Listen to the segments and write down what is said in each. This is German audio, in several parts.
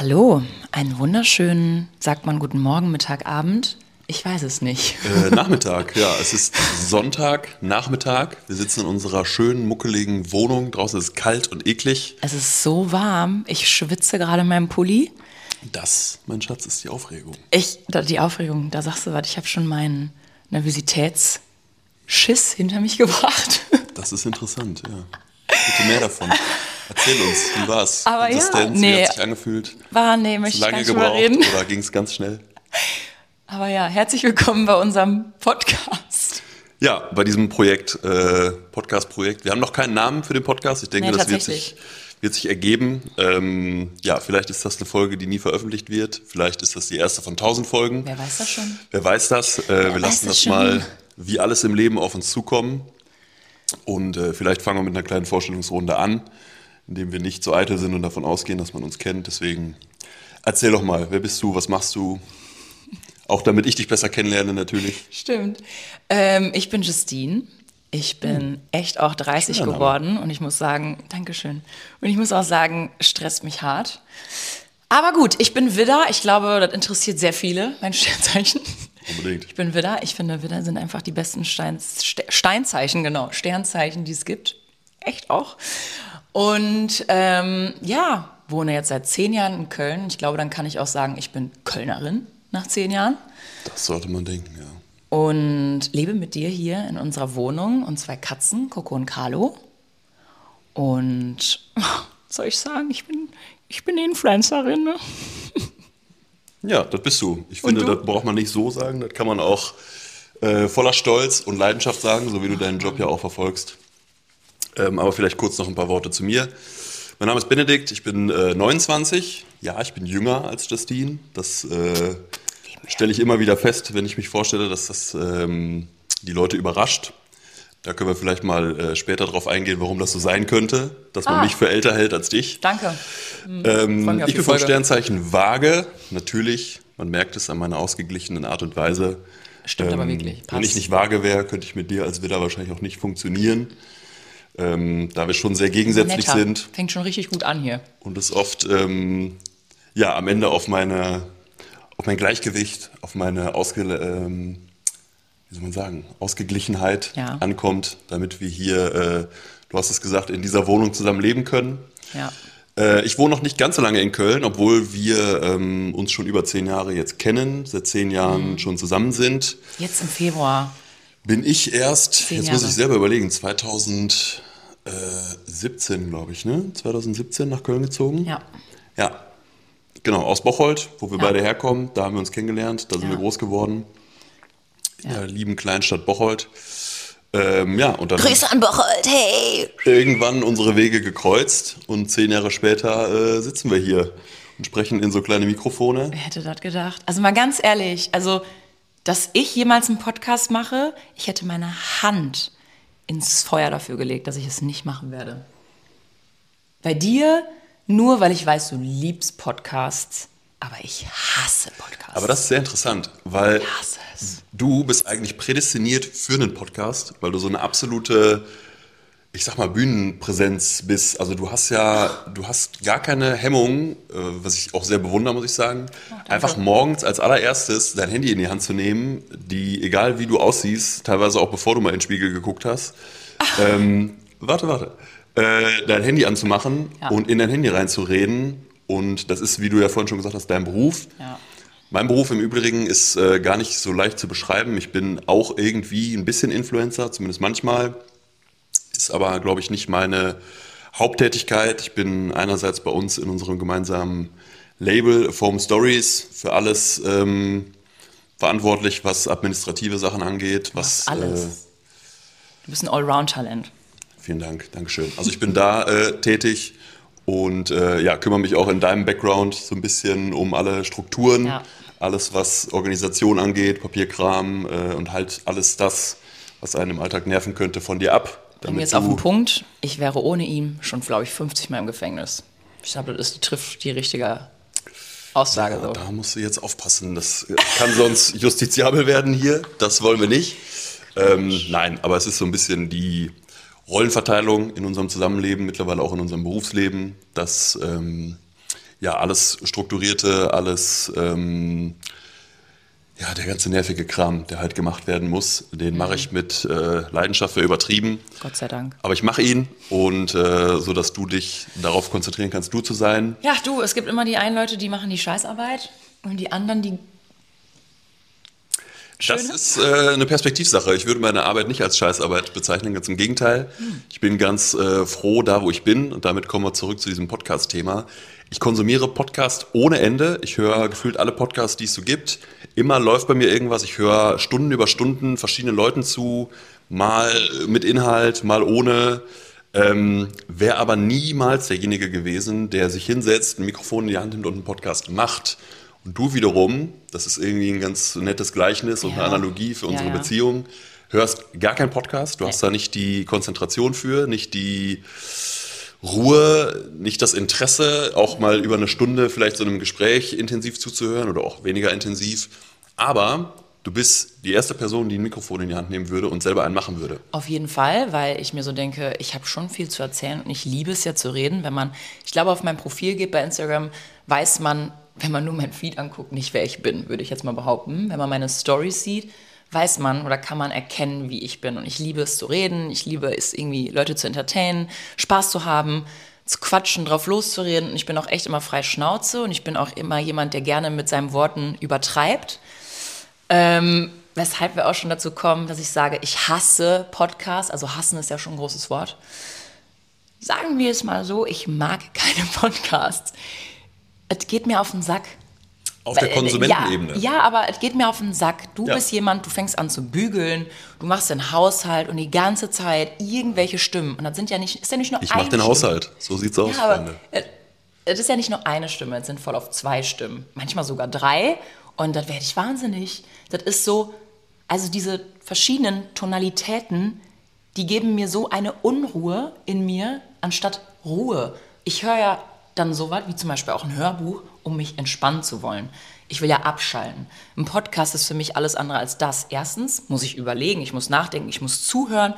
Hallo, einen wunderschönen, sagt man guten Morgen, Mittag, Abend. Ich weiß es nicht. Äh, Nachmittag, ja. Es ist Sonntag, Nachmittag. Wir sitzen in unserer schönen, muckeligen Wohnung. Draußen ist es kalt und eklig. Es ist so warm. Ich schwitze gerade in meinem Pulli. Das, mein Schatz, ist die Aufregung. Ich, die Aufregung, da sagst du was, ich habe schon meinen Nervositätsschiss hinter mich gebracht. Das ist interessant, ja. Bitte mehr davon. Erzähl uns, wie war's? Aber ja, nee. wie hat sich angefühlt? War, nee, möchte ich lange gebraucht reden. oder ging es ganz schnell? Aber ja, herzlich willkommen bei unserem Podcast. Ja, bei diesem Projekt, äh, Podcast-Projekt. Wir haben noch keinen Namen für den Podcast. Ich denke, Nee, das wird sich, wird sich ergeben. Ähm, ja, vielleicht ist das eine Folge, die nie veröffentlicht wird. Vielleicht ist das die erste von tausend Folgen. Wer weiß das schon? Wer weiß das? Äh, wir weiß lassen das das schon? mal wie alles im Leben auf uns zukommen. Und äh, vielleicht fangen wir mit einer kleinen Vorstellungsrunde an, indem wir nicht so eitel sind und davon ausgehen, dass man uns kennt. Deswegen erzähl doch mal, wer bist du, was machst du? Auch damit ich dich besser kennenlerne natürlich. Stimmt. Ähm, ich bin Justine. Ich bin echt auch 30 Schöner Name. geworden und ich muss sagen, Dankeschön. Und ich muss auch sagen, stresst mich hart. Aber gut, ich bin Widder. Ich glaube, das interessiert sehr viele, mein Sternzeichen. Unbedingt. Ich bin Widder. Ich finde, Widder sind einfach die besten Stein, Ste- Steinzeichen, genau, Sternzeichen, die es gibt. Echt auch. Und ähm, ja, wohne jetzt seit zehn Jahren in Köln. Ich glaube, dann kann ich auch sagen, ich bin Kölnerin nach zehn Jahren Das sollte man denken, ja. und lebe mit dir hier in unserer Wohnung und zwei Katzen, Coco und Carlo. Und was soll ich sagen, ich bin, ich bin Influencerin. Ne? Ja, das bist du. Ich finde, du? das braucht man nicht so sagen. Das kann man auch äh, voller Stolz und Leidenschaft sagen, so wie du deinen Job ja auch verfolgst. Ähm, aber vielleicht kurz noch ein paar Worte zu mir. Mein Name ist Benedikt, ich bin äh, 29. Ja, ich bin jünger als Justine. Das äh, stelle ich immer wieder fest, wenn ich mich vorstelle, dass das ähm, die Leute überrascht. Da können wir vielleicht mal äh, später drauf eingehen, warum das so sein könnte, dass man Ah. mich für älter hält als dich. Danke. Hm, Ähm, ich bin vom. Sternzeichen Waage. Natürlich, man merkt es an meiner ausgeglichenen Art und Weise. Stimmt aber wirklich, Ähm, Wenn ich passt. nicht vage wäre, könnte ich mit dir als Widder wahrscheinlich auch nicht funktionieren. Ähm, da wir schon sehr gegensätzlich Netter. sind Fängt schon richtig gut an hier. und es oft ähm, ja, am Ende auf, meine, auf mein Gleichgewicht, auf meine Ausge, ähm, wie soll man sagen, Ausgeglichenheit Ja. ankommt, damit wir hier, äh, du hast es gesagt, in dieser Wohnung zusammen leben können. Ja. Äh, ich wohne noch nicht ganz so lange in Köln, obwohl wir ähm, uns schon über zehn Jahre jetzt kennen, seit zehn Mhm. Jahren schon zusammen sind. Jetzt im Februar. Bin ich erst, jetzt muss ich selber überlegen, 2017, glaube ich, ne? 2017 nach Köln gezogen. Ja. Ja, genau, aus Bocholt, wo wir Ja. beide herkommen. Da haben wir uns kennengelernt, da sind Ja. wir groß geworden. In der lieben Kleinstadt Bocholt. Ähm, ja, und dann Grüße an Bocholt, hey! irgendwann unsere Wege gekreuzt und zehn Jahre später äh, sitzen wir hier und sprechen in so kleine Mikrofone. Wer hätte das gedacht? Also mal ganz ehrlich, also, dass ich jemals einen Podcast mache, ich hätte meine Hand ins Feuer dafür gelegt, dass ich es nicht machen werde. Bei dir, nur weil ich weiß, du liebst Podcasts, aber ich hasse Podcasts. Aber das ist sehr interessant, weil du bist eigentlich prädestiniert für einen Podcast, weil du so eine absolute, ich sag mal, Bühnenpräsenz bist. Also du hast ja, du hast gar keine Hemmung, äh, was ich auch sehr bewundere, muss ich sagen, einfach morgens als allererstes dein Handy in die Hand zu nehmen, die, egal wie du aussiehst, teilweise auch bevor du mal in den Spiegel geguckt hast, ähm, warte, warte, äh, dein Handy anzumachen Ja. und in dein Handy reinzureden. Und das ist, wie du ja vorhin schon gesagt hast, dein Beruf. Ja. Mein Beruf im Übrigen ist äh, gar nicht so leicht zu beschreiben. Ich bin auch irgendwie ein bisschen Influencer, zumindest manchmal. Ist aber, glaube ich, nicht meine Haupttätigkeit. Ich bin einerseits bei uns in unserem gemeinsamen Label Foam Stories für alles ähm, verantwortlich, was administrative Sachen angeht. Was, Alles. Äh, Du bist ein Allround-Talent. Vielen Dank, Dankeschön. Also ich bin da äh, tätig und äh, ja, kümmere mich auch in deinem Background so ein bisschen um alle Strukturen, Ja. alles was Organisation angeht, Papierkram äh, und halt alles das, was einen im Alltag nerven könnte, von dir ab. Bring jetzt auf den Punkt, ich wäre ohne ihn schon, glaube ich, 50 Mal im Gefängnis. Ich glaube, das trifft die richtige Aussage so. Da musst du jetzt aufpassen, das kann sonst justiziabel werden hier, das wollen wir nicht. Ähm, nein, aber es ist so ein bisschen die Rollenverteilung in unserem Zusammenleben, mittlerweile auch in unserem Berufsleben, dass ähm, ja, alles Strukturierte, alles, ähm, ja, der ganze nervige Kram, der halt gemacht werden muss, den mache ich mit äh, Leidenschaft, wäre übertrieben. Gott sei Dank. Aber ich mache ihn und äh, so, dass du dich darauf konzentrieren kannst, du zu sein. Ja, du, es gibt immer die einen Leute, die machen die Scheißarbeit und die anderen, die Das Schöne? ist äh, eine Perspektivsache. Ich würde meine Arbeit nicht als Scheißarbeit bezeichnen, ganz im Gegenteil. Ich bin ganz äh, froh da, wo ich bin und damit kommen wir zurück zu diesem Podcast-Thema. Ich konsumiere Podcast ohne Ende. Ich höre gefühlt alle Podcasts, die es so gibt. Immer läuft bei mir irgendwas. Ich höre Stunden über Stunden verschiedenen Leuten zu, mal mit Inhalt, mal ohne. Ähm, Wäre aber niemals derjenige gewesen, der sich hinsetzt, ein Mikrofon in die Hand nimmt und einen Podcast macht. Und du wiederum, das ist irgendwie ein ganz nettes Gleichnis und Ja. eine Analogie für unsere Ja, ja. Beziehung, hörst gar keinen Podcast, du hast da nicht die Konzentration für, nicht die Ruhe, nicht das Interesse, auch mal über eine Stunde vielleicht so einem Gespräch intensiv zuzuhören oder auch weniger intensiv. Aber du bist die erste Person, die ein Mikrofon in die Hand nehmen würde und selber einen machen würde. Auf jeden Fall, weil ich mir so denke, ich habe schon viel zu erzählen und ich liebe es ja zu reden. Wenn man, ich glaube, auf mein Profil geht bei Instagram, weiß man, wenn man nur mein Feed anguckt, nicht wer ich bin, würde ich jetzt mal behaupten. Wenn man meine Stories sieht, weiß man oder kann man erkennen, wie ich bin. Und ich liebe es zu reden, ich liebe es irgendwie, Leute zu entertainen, Spaß zu haben, zu quatschen, drauf loszureden. Und ich bin auch echt immer frei Schnauze und ich bin auch immer jemand, der gerne mit seinen Worten übertreibt. Ähm, weshalb wir auch schon dazu kommen, dass ich sage, ich hasse Podcasts. Also hassen ist ja schon ein großes Wort. Sagen wir es mal so, ich mag keine Podcasts. Es geht mir auf den Sack. Auf der äh, Konsumentenebene. Ja, ja, aber es geht mir auf den Sack. Du Ja. bist jemand, du fängst an zu bügeln, du machst den Haushalt und die ganze Zeit irgendwelche Stimmen. Und das sind ja nicht, ist ja nicht nur Ich eine mache den Stimme. Haushalt. So sieht's aus, Ja, Freunde. äh, es ist ja nicht nur eine Stimme, es sind voll auf zwei Stimmen. Manchmal sogar drei. Und dann werde ich wahnsinnig. Das ist so, also diese verschiedenen Tonalitäten, die geben mir so eine Unruhe in mir, anstatt Ruhe. Ich höre ja dann sowas wie zum Beispiel auch ein Hörbuch, um mich entspannen zu wollen. Ich will ja abschalten. Ein Podcast ist für mich alles andere als das. Erstens muss ich überlegen, ich muss nachdenken, ich muss zuhören.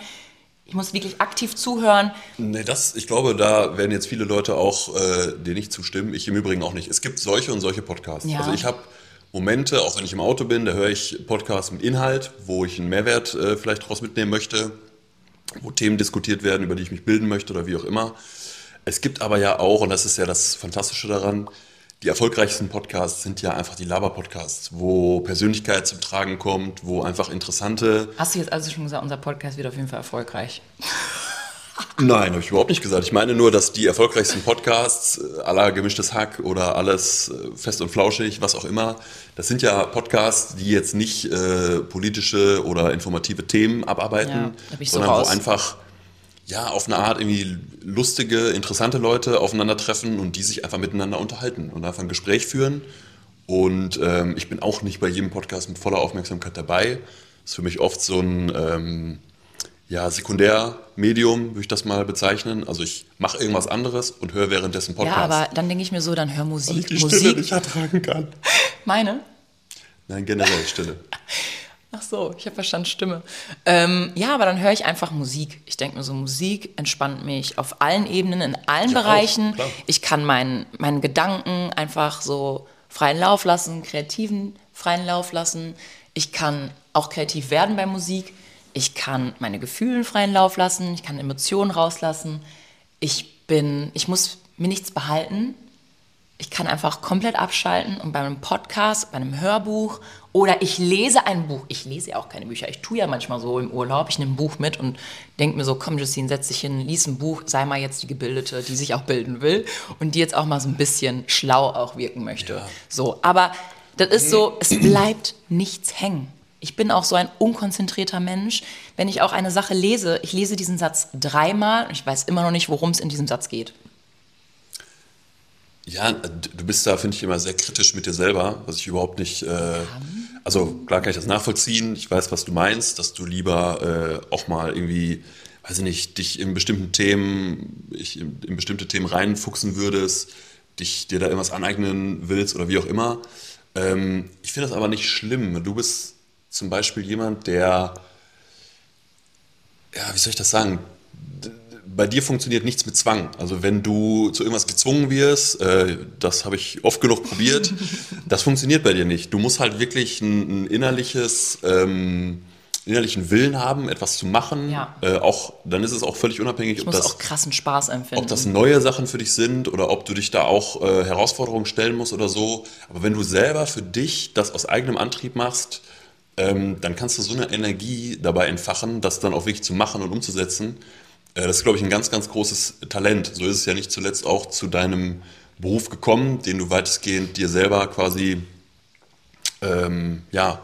Ich muss wirklich aktiv zuhören. Nee, das, ich glaube, da werden jetzt viele Leute auch äh, dir nicht zustimmen. Ich im Übrigen auch nicht. Es gibt solche und solche Podcasts. Ja. Also ich habe Momente, auch wenn ich im Auto bin, da höre ich Podcasts mit Inhalt, wo ich einen Mehrwert äh, vielleicht daraus mitnehmen möchte, wo Themen diskutiert werden, über die ich mich bilden möchte oder wie auch immer. Es gibt aber ja auch, und das ist ja das Fantastische daran, die erfolgreichsten Podcasts sind ja einfach die Laber-Podcasts, wo Persönlichkeit zum Tragen kommt, wo einfach interessante Hast du jetzt also schon gesagt, unser Podcast wird auf jeden Fall erfolgreich? Nein, habe ich überhaupt nicht gesagt. Ich meine nur, dass die erfolgreichsten Podcasts, äh, aller gemischtes Hack oder alles äh, fest und flauschig, was auch immer, das sind ja Podcasts, die jetzt nicht äh, politische oder informative Themen abarbeiten, Ja, sondern wo einfach ja auf eine Art irgendwie lustige, interessante Leute aufeinandertreffen und die sich einfach miteinander unterhalten und einfach ein Gespräch führen. Und ähm, ich bin auch nicht bei jedem Podcast mit voller Aufmerksamkeit dabei. Das ist für mich oft so ein ähm, ja, Sekundärmedium, würde ich das mal bezeichnen. Also ich mache irgendwas anderes und höre währenddessen Podcast. Ja, aber dann denke ich mir so, dann hör weil Musik. ich die Stille Musik. nicht ertragen kann. Meine? Nein, generell Stille. Ach so, ich habe verstanden Stimme. Ähm, ja, aber dann höre ich einfach Musik. Ich denke mir so, Musik entspannt mich auf allen Ebenen, in allen auch, Bereichen. klar. ich kann meinen, meinen Gedanken einfach so freien Lauf lassen, kreativen freien Lauf lassen. Ich kann auch kreativ werden bei Musik. Ich kann meine Gefühle freien Lauf lassen. Ich kann Emotionen rauslassen. Ich bin, ich muss mir nichts behalten. Ich kann einfach komplett abschalten und bei einem Podcast, bei einem Hörbuch oder ich lese ein Buch. Ich lese ja auch keine Bücher. Ich tue ja manchmal so im Urlaub. Ich nehme ein Buch mit und denke mir so, komm Justine, setz dich hin, lies ein Buch, sei mal jetzt die Gebildete, die sich auch bilden will und die jetzt auch mal so ein bisschen schlau auch wirken möchte. So, aber das ist so, es bleibt nichts hängen. Ich bin auch so ein unkonzentrierter Mensch. Wenn ich auch eine Sache lese, ich lese diesen Satz dreimal und ich weiß immer noch nicht, worum es in diesem Satz geht. Ja, du bist da, finde ich, immer sehr kritisch mit dir selber, was ich überhaupt nicht. Äh, also klar kann ich das nachvollziehen. Ich weiß, was du meinst, dass du lieber äh, auch mal irgendwie, weiß ich nicht, dich in bestimmten Themen, ich in, in bestimmte Themen reinfuchsen würdest, dich dir da irgendwas aneignen willst oder wie auch immer. Ähm, ich finde das aber nicht schlimm. Du bist zum Beispiel jemand, der, ja, wie soll ich das sagen? Bei dir funktioniert nichts mit Zwang. Also wenn du zu irgendwas gezwungen wirst, äh, das habe ich oft genug probiert, das funktioniert bei dir nicht. Du musst halt wirklich ein, ein innerliches, ähm, innerlichen Willen haben, etwas zu machen. Ja. Äh, auch dann ist es auch völlig unabhängig, Ich ob das, auch krassen Spaß empfinden. ob das neue Sachen für dich sind oder ob du dich da auch äh, Herausforderungen stellen musst oder so. Aber wenn du selber für dich das aus eigenem Antrieb machst, ähm, dann kannst du so eine Energie dabei entfachen, das dann auch wirklich zu machen und umzusetzen. Äh, das ist, glaube ich, ein ganz, ganz großes Talent. So ist es ja nicht zuletzt auch zu deinem Beruf gekommen, den du weitestgehend dir selber quasi, ähm, ja,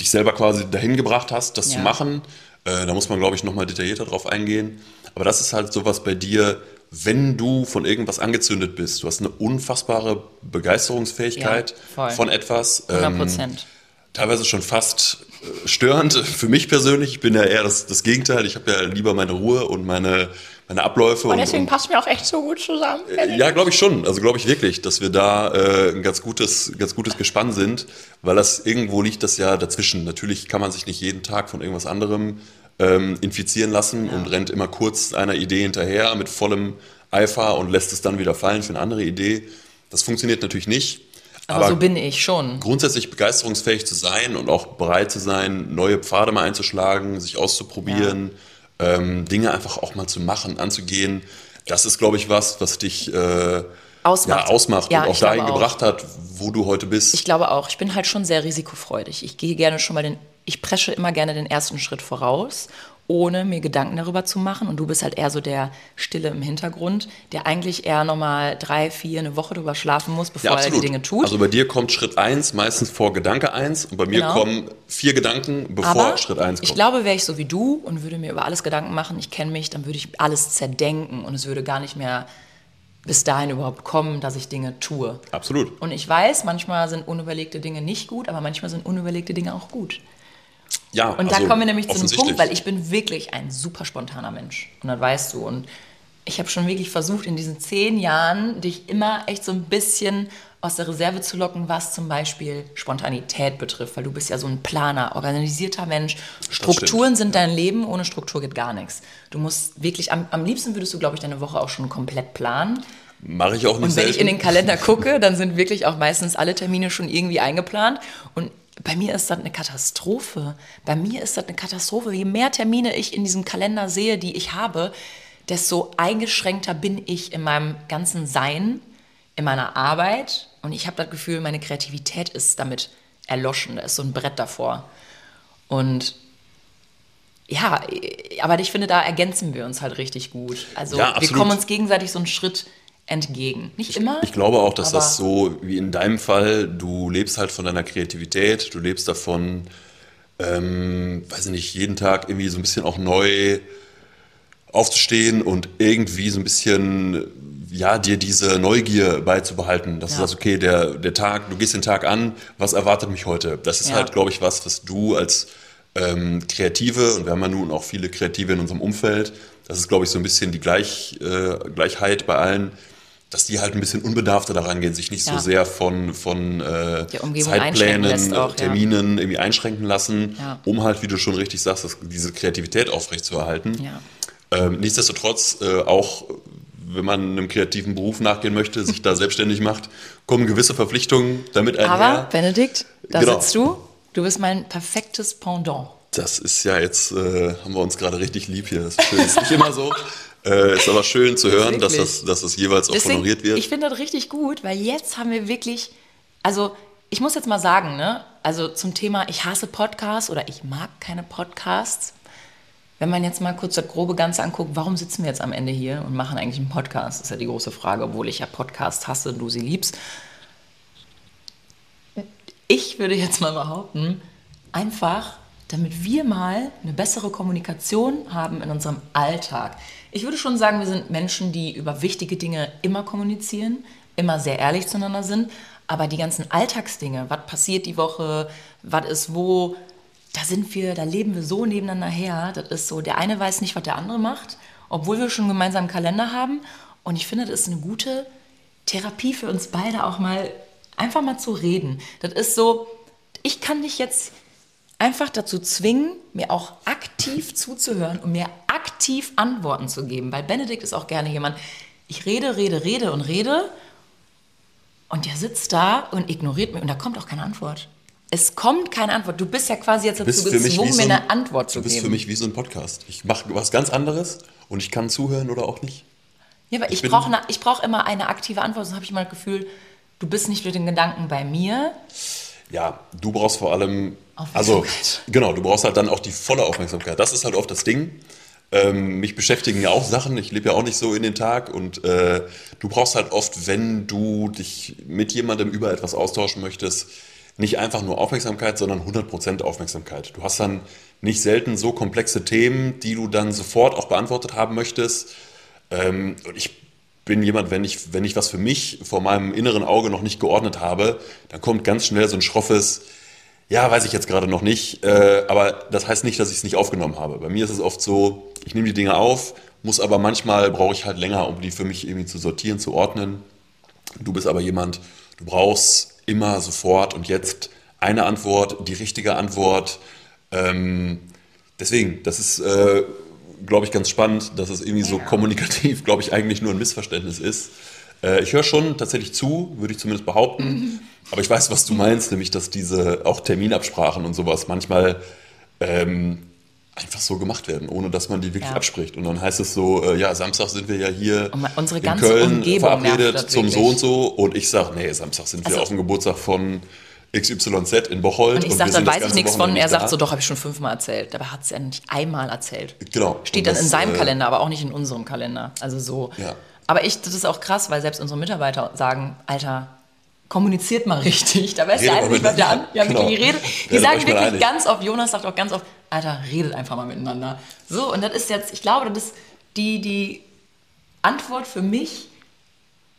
dich selber quasi dahin gebracht hast, das Ja. zu machen. Äh, da muss man, glaube ich, nochmal detaillierter drauf eingehen. Aber das ist halt sowas bei dir, wenn du von irgendwas angezündet bist. Du hast eine unfassbare Begeisterungsfähigkeit Ja, von etwas. 100 ähm, Prozent. Teilweise schon fast äh, störend für mich persönlich. Ich bin ja eher das, das Gegenteil. Ich habe ja lieber meine Ruhe und meine, meine Abläufe. Und und, deswegen und, passen wir auch echt so gut zusammen. ja, glaube ich schon. Also glaube ich wirklich, dass wir da äh, ein ganz gutes, ganz gutes Gespann sind, weil das irgendwo liegt das ja dazwischen. Natürlich kann man sich nicht jeden Tag von irgendwas anderem ähm, infizieren lassen und rennt immer kurz einer Idee hinterher mit vollem Eifer und lässt es dann wieder fallen für eine andere Idee. Das funktioniert natürlich nicht. Aber, so bin ich schon. grundsätzlich begeisterungsfähig zu sein und auch bereit zu sein, neue Pfade mal einzuschlagen, sich auszuprobieren, ähm, Dinge einfach auch mal zu machen, anzugehen. Das ist, glaube ich, was, was dich äh, Ausmacht. Ja, ausmacht Ja, und auch dahin auch. gebracht hat, wo du heute bist. Ich glaube auch, ich bin halt schon sehr risikofreudig. Ich gehe gerne schon mal den, ich presche immer gerne den ersten Schritt voraus, ohne mir Gedanken darüber zu machen. Und du bist halt eher so der Stille im Hintergrund, der eigentlich eher nochmal drei, vier, eine Woche drüber schlafen muss, bevor er die Dinge tut. Also bei dir kommt Schritt 1 meistens vor Gedanke 1 und bei mir Genau. kommen vier Gedanken, bevor Aber Schritt 1 kommt. ich glaube, wäre ich so wie du und würde mir über alles Gedanken machen, ich kenne mich, dann würde ich alles zerdenken und es würde gar nicht mehr bis dahin überhaupt kommen, dass ich Dinge tue. Absolut. Und ich weiß, manchmal sind unüberlegte Dinge nicht gut, aber manchmal sind unüberlegte Dinge auch gut. Ja, Und also da kommen wir nämlich zu einem. Punkt, weil ich bin wirklich ein super spontaner Mensch. Und das weißt du. Und ich habe schon wirklich versucht, in diesen zehn Jahren dich immer echt so ein bisschen aus der Reserve zu locken, was zum Beispiel Spontanität betrifft. Weil du bist ja so ein Planer, organisierter Mensch. Strukturen sind dein Leben, ohne Struktur geht gar nichts. Du musst wirklich, am, am liebsten würdest du, glaube ich, deine Woche auch schon komplett planen. Mache ich auch nicht Und wenn selten. ich in den Kalender gucke, dann sind wirklich auch meistens alle Termine schon irgendwie eingeplant. Und bei mir ist das eine Katastrophe. Bei mir ist das eine Katastrophe. Je mehr Termine ich in diesem Kalender sehe, die ich habe, desto eingeschränkter bin ich in meinem ganzen Sein, in meiner Arbeit. Und ich habe das Gefühl, meine Kreativität ist damit erloschen. Da ist so ein Brett davor. Und ja, aber ich finde, da ergänzen wir uns halt richtig gut. Also Ja, wir kommen uns gegenseitig so einen Schritt entgegen. Nicht immer. Ich glaube auch, dass das so wie in deinem Fall, du lebst halt von deiner Kreativität, du lebst davon, ähm, weiß ich nicht, jeden Tag irgendwie so ein bisschen auch neu aufzustehen und irgendwie so ein bisschen, ja, dir diese Neugier beizubehalten. Das ist Ja. das okay, der, der Tag, du gehst den Tag an, was erwartet mich heute? Das ist Ja. halt, glaube ich, was, was du als ähm, Kreative, und wir haben ja nun auch viele Kreative in unserem Umfeld, das ist, glaube ich, so ein bisschen die Gleich, äh, Gleichheit bei allen, dass die halt ein bisschen unbedarfter daran gehen, sich nicht so Ja. sehr von, von äh, Zeitplänen, auch, ja. Terminen irgendwie einschränken lassen, Ja. um halt, wie du schon richtig sagst, das, diese Kreativität aufrechtzuerhalten. Ja. Ähm, nichtsdestotrotz, äh, auch wenn man einem kreativen Beruf nachgehen möchte, sich da selbstständig macht, kommen gewisse Verpflichtungen damit einher. Aber, Benedikt, da Genau. sitzt du. Du bist mein perfektes Pendant. Das ist ja jetzt, äh, haben wir uns gerade richtig lieb hier. Das ist, schön. ist nicht immer so. Äh, ist aber schön zu hören, dass das, dass das jeweils auch Deswegen, honoriert wird. ich finde das richtig gut, weil jetzt haben wir wirklich, also ich muss jetzt mal sagen, ne, also zum Thema, ich hasse Podcasts oder ich mag keine Podcasts. Wenn man jetzt mal kurz das grobe Ganze anguckt, warum sitzen wir jetzt am Ende hier und machen eigentlich einen Podcast? Das ist ja die große Frage, obwohl ich ja Podcast hasse und du sie liebst. Ich würde jetzt mal behaupten, einfach, damit wir mal eine bessere Kommunikation haben in unserem Alltag. Ich würde schon sagen, wir sind Menschen, die über wichtige Dinge immer kommunizieren, immer sehr ehrlich zueinander sind, aber die ganzen Alltagsdinge, was passiert die Woche, was ist wo, da sind wir, da leben wir so nebeneinander her. Das ist so, der eine weiß nicht, was der andere macht, obwohl wir schon gemeinsam einen Kalender haben. Und ich finde, das ist eine gute Therapie für uns beide, auch mal einfach mal zu reden. Das ist so, ich kann dich jetzt einfach dazu zwingen, mir auch aktiv zuzuhören und mir aktiv Antworten zu geben, weil Benedikt ist auch gerne jemand, ich rede, rede, rede und rede und der sitzt da und ignoriert mich und da kommt auch keine Antwort. Es kommt keine Antwort. Du bist ja quasi jetzt dazu gezwungen, mir so ein- eine Antwort zu Du bist geben. für mich wie so ein Podcast. Ich mache was ganz anderes und ich kann zuhören oder auch nicht. Ja, aber Ich ich brauche brauch immer eine aktive Antwort, sonst habe ich immer das Gefühl, du bist nicht mit den Gedanken bei mir. Ja, du brauchst vor allem, also genau, du brauchst halt dann auch die volle Aufmerksamkeit. Das ist halt oft das Ding. Ähm, mich beschäftigen ja auch Sachen. Ich lebe ja auch nicht so in den Tag und äh, du brauchst halt oft, wenn du dich mit jemandem über etwas austauschen möchtest, nicht einfach nur Aufmerksamkeit, sondern 100% Aufmerksamkeit. Du hast dann nicht selten so komplexe Themen, die du dann sofort auch beantwortet haben möchtest. Ähm, und ich bin jemand, wenn ich, wenn ich was für mich vor meinem inneren Auge noch nicht geordnet habe, dann kommt ganz schnell so ein schroffes, ja, weiß ich jetzt gerade noch nicht, äh, aber das heißt nicht, dass ich es nicht aufgenommen habe. Bei mir ist es oft so, ich nehme die Dinge auf, muss aber manchmal, brauche ich halt länger, um die für mich irgendwie zu sortieren, zu ordnen. Du bist aber jemand, du brauchst immer sofort und jetzt eine Antwort, die richtige Antwort. Ähm, deswegen, das ist, äh, glaube ich, ganz spannend, dass es irgendwie so kommunikativ, glaube ich, eigentlich nur ein Missverständnis ist. Äh, ich höre schon tatsächlich zu, würde ich zumindest behaupten. Aber ich weiß, was du meinst, nämlich, dass diese auch Terminabsprachen und sowas manchmal ähm, einfach so gemacht werden, ohne dass man die wirklich Ja. abspricht. Und dann heißt es so, äh, ja, Samstag sind wir ja hier in Köln Umgebung verabredet zum so wirklich. und so. Und ich sage, nee, Samstag sind wir Also- auf dem Geburtstag von XYZ in Bocholt. Und ich wir sage, dann das weiß ich nichts von. Er sagt da. so, doch, habe ich schon fünfmal erzählt. Dabei hat es ja nicht einmal erzählt. Genau. Steht Und dann das, in seinem äh, Kalender, aber auch nicht in unserem Kalender. Also so. Ja. Aber ich, das ist auch krass, weil selbst unsere Mitarbeiter sagen, Alter, kommuniziert mal richtig. Da weiß der eine mal nicht, was der an. miteinander. Ja, Genau. wirklich, die, redet, sagen wirklich einig. ganz oft, Jonas sagt auch ganz oft, Alter, redet einfach mal miteinander. So, und das ist jetzt, ich glaube, das ist die, die Antwort für mich,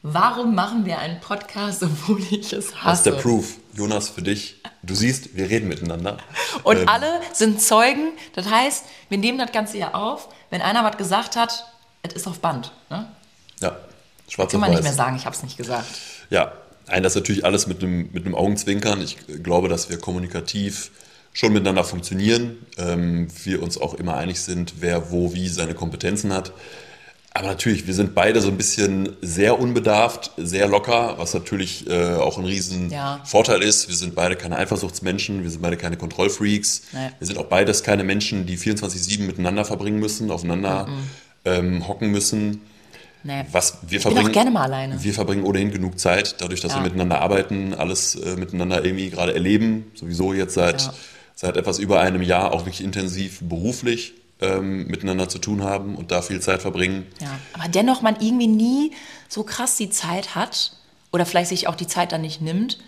warum machen wir einen Podcast, obwohl ich es Das ist hasse. der Proof. Jonas, für dich. Du siehst, wir reden miteinander. Und Ähm, alle sind Zeugen. Das heißt, wir nehmen das Ganze ja auf. Wenn einer was gesagt hat, es ist auf Band. Ne? Ja, schwarz Kann man nicht weiß. mehr sagen, ich habe es nicht gesagt. Ja, nein, das ist natürlich alles mit einem, mit einem Augenzwinkern. Ich glaube, dass wir kommunikativ schon miteinander funktionieren. Ähm, wir uns auch immer einig sind, wer wo wie seine Kompetenzen hat. Aber natürlich, wir sind beide so ein bisschen sehr unbedarft, sehr locker, was natürlich äh, auch ein riesen Ja. Vorteil ist. Wir sind beide keine Eifersuchtsmenschen, wir sind beide keine Kontrollfreaks. Nee. Wir sind auch beides keine Menschen, die 24-7 miteinander verbringen müssen, aufeinander ähm, hocken müssen. Nee. Was wir bin auch verbringen, gerne mal alleine. Wir verbringen ohnehin genug Zeit, dadurch, dass Ja. wir miteinander arbeiten, alles äh, miteinander irgendwie gerade erleben. Sowieso jetzt seit, Ja. seit etwas über einem Jahr auch wirklich intensiv beruflich ähm, miteinander zu tun haben und da viel Zeit verbringen. Ja. Aber dennoch man irgendwie nie so krass die Zeit hat oder vielleicht sich auch die Zeit dann nicht nimmt,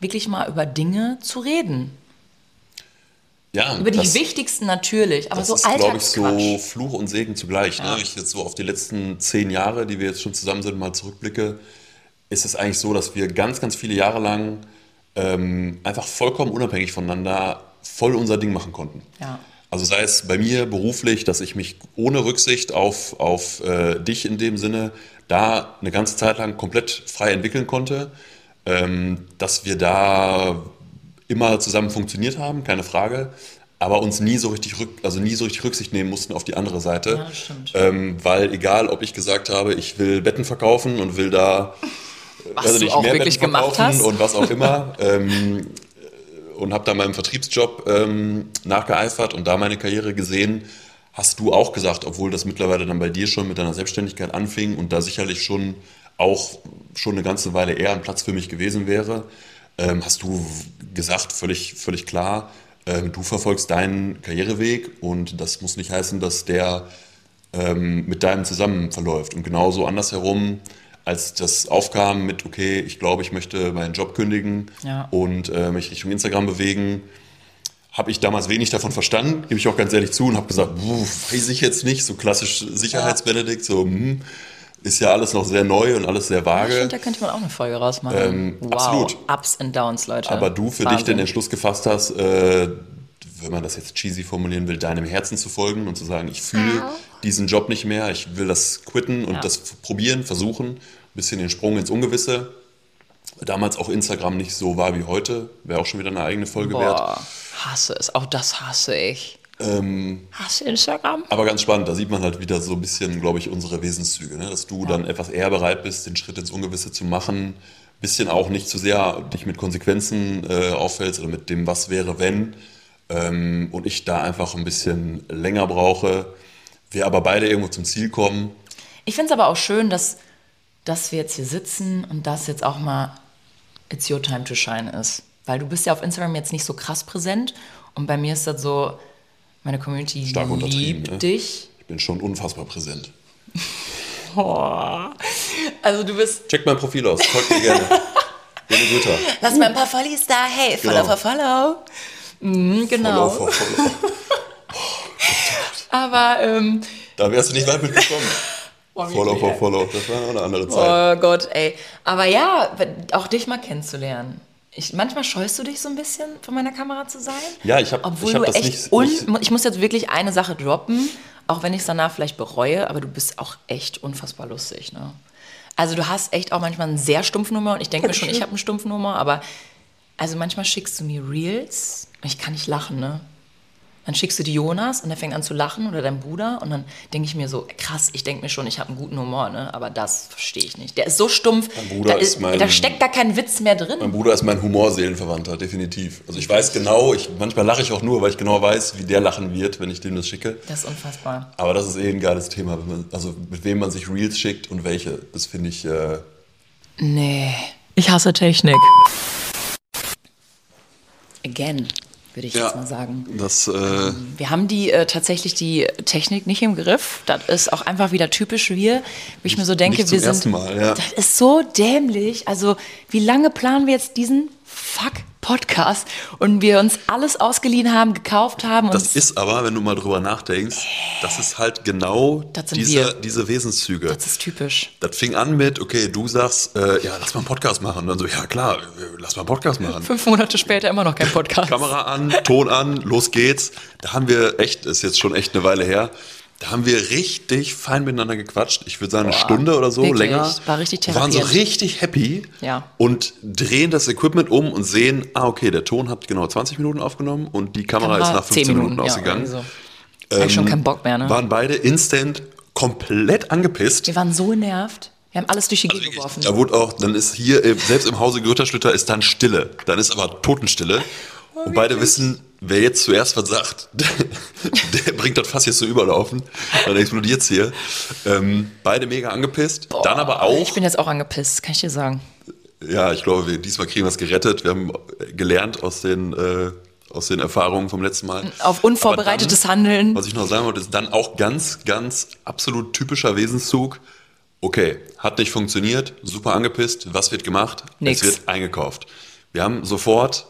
wirklich mal über Dinge zu reden. Ja, Über die das, wichtigsten natürlich, aber das so ist, glaube ich, so Fluch und Segen zugleich. Ja. Ne? Ich jetzt so auf die letzten zehn Jahre, die wir jetzt schon zusammen sind, mal zurückblicke, ist es eigentlich so, dass wir ganz, ganz viele Jahre lang ähm, einfach vollkommen unabhängig voneinander voll unser Ding machen konnten. Ja. Also sei es bei mir beruflich, dass ich mich ohne Rücksicht auf, auf äh, dich in dem Sinne da eine ganze Zeit lang komplett frei entwickeln konnte, ähm, dass wir da immer zusammen funktioniert haben, keine Frage, aber uns nie so richtig rück, also nie so richtig Rücksicht nehmen mussten auf die andere Seite, Ja, ähm, weil egal, ob ich gesagt habe, ich will Betten verkaufen und will da Was also du nicht auch mehr wirklich Betten gemacht verkaufen hast. und was auch immer. ähm, und habe da meinem Vertriebsjob ähm, nachgeeifert und da meine Karriere gesehen. Hast du auch gesagt, obwohl das mittlerweile dann bei dir schon mit deiner Selbstständigkeit anfing und da sicherlich schon auch schon eine ganze Weile eher ein Platz für mich gewesen wäre, ähm, hast du gesagt, völlig, völlig klar, ähm, du verfolgst deinen Karriereweg und das muss nicht heißen, dass der ähm, mit deinem zusammen verläuft. Und genauso andersherum, als das aufkam mit, okay, ich glaube, ich möchte meinen Job kündigen Ja. und äh, mich Richtung Instagram bewegen, habe ich damals wenig davon verstanden, gebe ich auch ganz ehrlich zu und habe gesagt, "Puh, weiß ich jetzt nicht, so klassisch Sicherheitsbenedikt, so hm, ist ja alles noch sehr neu und alles sehr Ich vage. finde, da könnte man auch eine Folge rausmachen. Ähm, wow. absolut. Ups and Downs, Leute. Aber du für dich Wahnsinn. den Entschluss gefasst hast, äh, wenn man das jetzt cheesy formulieren will, deinem Herzen zu folgen und zu sagen, ich fühle diesen Job nicht mehr, ich will das quitten und Ja. das probieren, versuchen, ein bisschen den Sprung ins Ungewisse. Damals auch Instagram nicht so war wie heute, wäre auch schon wieder eine eigene Folge wert. Boah, hasse es. Auch das hasse ich. Ähm, Hast du Instagram? aber ganz spannend, da sieht man halt wieder so ein bisschen, glaube ich, unsere Wesenszüge, ne? dass du dann etwas eher bereit bist, den Schritt ins Ungewisse zu machen, bisschen auch nicht zu sehr dich mit Konsequenzen äh, auffällst oder mit dem Was wäre wenn ähm, und ich da einfach ein bisschen länger brauche, wir aber beide irgendwo zum Ziel kommen. Ich finde es aber auch schön, dass, dass wir jetzt hier sitzen und das jetzt auch mal It's Your Time to Shine ist. Weil du bist ja auf Instagram jetzt nicht so krass präsent und bei mir ist das so, meine Community Stark liebt ne? dich. Ich bin schon unfassbar präsent. Also du bist, Check mein Profil aus, folgt mir gerne. Jene Güter. lass mal ein paar Follies da, hey, follow Genau. for follow. Mhm, genau. Follow, follow. Aber, ähm, Da wärst du nicht weit mitgekommen. wie Follow, viel, follow. Das war eine andere Zeit. Oh Gott, ey. Aber ja, auch dich mal kennenzulernen. Ich, manchmal scheust du dich so ein bisschen, vor meiner Kamera zu sein. Ja, ich hab- Obwohl ich hab du das echt nicht- nicht- ich muss jetzt wirklich eine Sache droppen, auch wenn ich es danach vielleicht bereue, aber du bist auch echt unfassbar lustig, ne? Also du hast echt auch manchmal einen sehr stumpfen Humor und ich denke mir schon, ich habe einen stumpfen Humor, aber also manchmal schickst du mir Reels ich kann nicht lachen, ne? Dann schickst du die Jonas und der fängt an zu lachen oder dein Bruder und dann denke ich mir so, krass, ich denke mir schon, ich habe einen guten Humor, ne? Aber das verstehe ich nicht. Der ist so stumpf, Mein Bruder da, ist mein- da steckt gar kein Witz mehr drin. Mein Bruder ist mein Humorseelenverwandter, definitiv. Also ich weiß genau, ich, manchmal lache ich auch nur, weil ich genau weiß, wie der lachen wird, wenn ich dem das schicke. Das ist unfassbar. Aber das ist eh ein geiles Thema, wenn man, also mit wem man sich Reels schickt und welche. Das finde ich, äh, Nee. Ich hasse Technik. Again, würde ich ja, jetzt mal sagen. das, äh, Wir haben die äh, tatsächlich die Technik nicht im Griff. Das ist auch einfach wieder typisch wir. Wo ich mir so denke, wir sind. Mal, ja. Das ist so dämlich. Also, wie lange planen wir jetzt diesen Fuck Podcast und wir uns alles ausgeliehen haben, gekauft haben das ist aber, wenn du mal drüber nachdenkst, das ist halt genau diese, diese Wesenszüge. das ist typisch. Das fing an mit, okay, du sagst, äh, ja, lass mal einen Podcast machen. Und dann so, ja klar, äh, lass mal einen Podcast machen. Fünf Monate später immer noch kein Podcast. Kamera an, Ton an, los geht's. Da haben wir echt, ist jetzt schon echt eine Weile her, da haben wir richtig fein miteinander gequatscht. Ich würde sagen, eine Stunde oder so, wirklich. länger. War richtig Wir waren so therapiert. richtig happy Ja. und drehen das Equipment um und sehen, ah, okay, der Ton hat genau 20 Minuten aufgenommen und die Kamera, Kamera ist nach 15 zehn Minuten, Minuten, ja, ausgegangen. irgendwie so. Hab ich schon keinen Bock mehr, ne? Waren beide instant komplett angepisst. Wir waren so genervt. Wir haben alles durch die Gegend geworfen. Da wurde auch, dann ist hier, äh, selbst im Hause Gröterschlütter ist dann Stille. Dann ist aber Totenstille. Und beide wissen, wer jetzt zuerst was sagt, der bringt das Fass jetzt so überlaufen. Dann explodiert's hier. Ähm, beide mega angepisst. dann aber auch, Ich bin jetzt auch angepisst, kann ich dir sagen. ja, ich glaube, wir, diesmal kriegen wir es gerettet. Wir haben gelernt aus den, äh, aus den Erfahrungen vom letzten Mal. Auf unvorbereitetes dann, Handeln. Was ich noch sagen wollte, ist dann auch ganz, ganz absolut typischer Wesenszug. Okay, hat nicht funktioniert, super angepisst. Was wird gemacht? Nix. Es wird eingekauft. Wir haben sofort,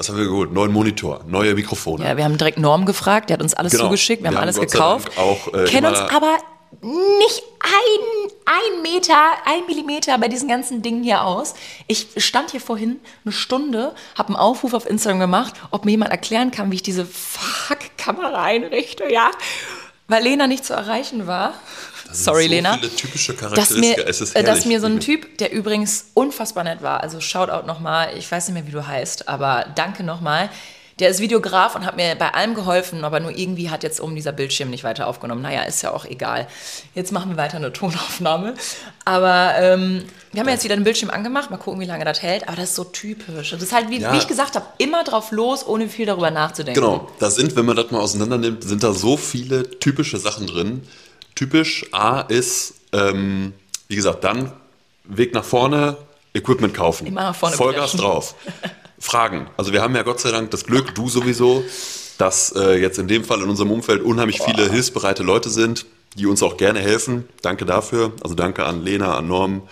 was haben wir geholt? Neuen Monitor, neue Mikrofone. Ja, wir haben direkt Norm gefragt, der hat uns alles Genau. zugeschickt, wir haben Wir haben alles Gott sei gekauft. Auch, äh, kennen uns aber nicht ein, ein Meter, ein Millimeter bei diesen ganzen Dingen hier aus. Ich stand hier vorhin eine Stunde, habe einen Aufruf auf Instagram gemacht, ob mir jemand erklären kann, wie ich diese Fuck-Kamera einrichte, ja. Weil Lena nicht zu erreichen war. Sind Sorry, so Lena. viele typische dass mir, Es ist äh, dass mir so ein Typ, der übrigens unfassbar nett war, also Shoutout nochmal, ich weiß nicht mehr, wie du heißt, aber danke nochmal. Der ist Videograf und hat mir bei allem geholfen, aber nur irgendwie hat jetzt oben dieser Bildschirm nicht weiter aufgenommen. Naja, ist ja auch egal. Jetzt machen wir weiter eine Tonaufnahme. Aber ähm, wir haben ja jetzt wieder den Bildschirm angemacht, mal gucken, wie lange das hält. Aber das ist so typisch. Das ist halt, wie, Ja. wie ich gesagt habe, immer drauf los, ohne viel darüber nachzudenken. Genau, da sind, wenn man das mal auseinander nimmt, sind da so viele typische Sachen drin. Typisch A ist, ähm, wie gesagt, dann Weg nach vorne, Equipment kaufen. Immer nach vorne Vollgas preschen. drauf. Fragen. Also wir haben ja Gott sei Dank das Glück, du sowieso, dass äh, jetzt in dem Fall in unserem Umfeld unheimlich viele hilfsbereite Leute sind, die uns auch gerne helfen. Danke dafür. Also danke an Lena, an Norm,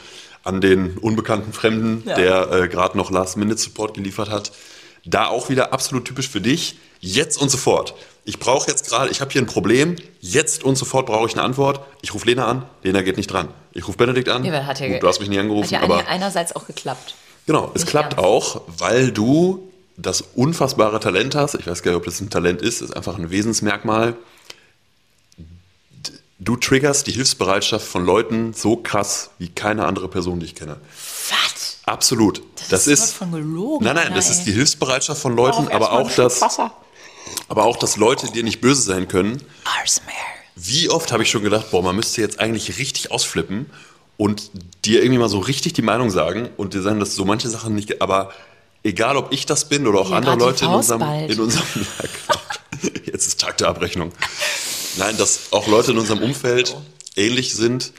an den unbekannten Fremden, Ja. der äh, gerade noch Last-Minute-Support geliefert hat. Da auch wieder absolut typisch für dich. Jetzt und sofort. Ich brauche jetzt gerade, ich habe hier ein Problem. Jetzt und sofort brauche ich eine Antwort. Ich rufe Lena an. Lena geht nicht dran. Ich rufe Benedikt an. Ja, hat ja, Gut, du hast mich nie hat angerufen, ja aber einerseits auch geklappt. Genau, es Nicht klappt ernst. auch, weil du das unfassbare Talent hast. Ich weiß gar nicht, ob das ein Talent ist, ist einfach ein Wesensmerkmal. Du triggerst die Hilfsbereitschaft von Leuten so krass wie keine andere Person, die ich kenne. Was? Absolut. Das, ist ist. von gelogen, Nein, nein, Alter, das ey. ist die Hilfsbereitschaft von Leuten, aber auch das. Wasser. Aber auch, dass Leute dir nicht böse sein können. Wie oft habe ich schon gedacht, boah, man müsste jetzt eigentlich richtig ausflippen und dir irgendwie mal so richtig die Meinung sagen und dir sagen, dass so manche Sachen nicht, aber egal ob ich das bin oder auch andere Leute in unserem, bald. in unserem ja, genau. jetzt ist Tag der Abrechnung. Nein, dass auch Leute in unserem Umfeld ähnlich sind,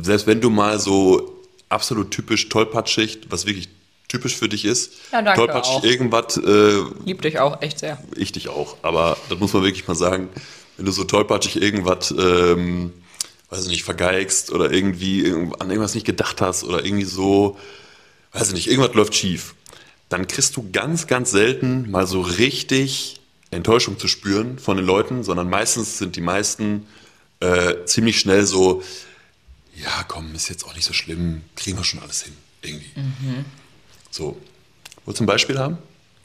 selbst wenn du mal so absolut typisch tollpatschig, was wirklich typisch für dich ist, Ja, danke tollpatschig auch. irgendwas, äh, Lieb dich auch echt sehr. ich dich auch, aber das muss man wirklich mal sagen, wenn du so tollpatschig irgendwas, ähm, weiß ich nicht, vergeigst oder irgendwie irgend- an irgendwas nicht gedacht hast oder irgendwie so, weiß ich nicht, irgendwas läuft schief, dann kriegst du ganz, ganz selten mal so richtig Enttäuschung zu spüren von den Leuten, sondern meistens sind die meisten äh, ziemlich schnell so, ja komm, ist jetzt auch nicht so schlimm, kriegen wir schon alles hin, irgendwie. So. Wolltest du ein Beispiel haben?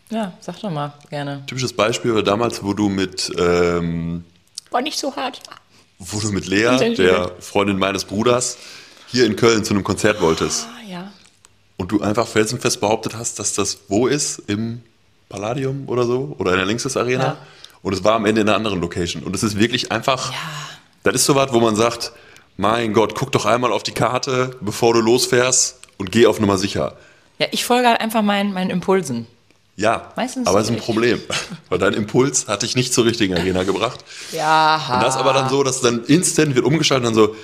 Ja, sag doch mal, gerne. Typisches Beispiel war damals, wo du mit, ähm, War nicht so hart. wo du mit Lea, der Freundin meines Bruders, hier in Köln zu einem Konzert wolltest. Ah, ja. Und du einfach felsenfest behauptet hast, dass das wo ist? Im Palladium oder so? Oder in der Linksys Arena? Ja. Und es war am Ende in einer anderen Location. Und es ist wirklich einfach, das ist so was, wo man sagt, mein Gott, guck doch einmal auf die Karte, bevor du losfährst und geh auf Nummer sicher. Ja, ich folge halt einfach meinen, meinen Impulsen. Ja, Meistens aber es ist ein. Problem, weil dein Impuls hat dich nicht zur richtigen Arena gebracht. Ja. Und das aber dann so, dass dann instant wird umgeschaltet und dann so,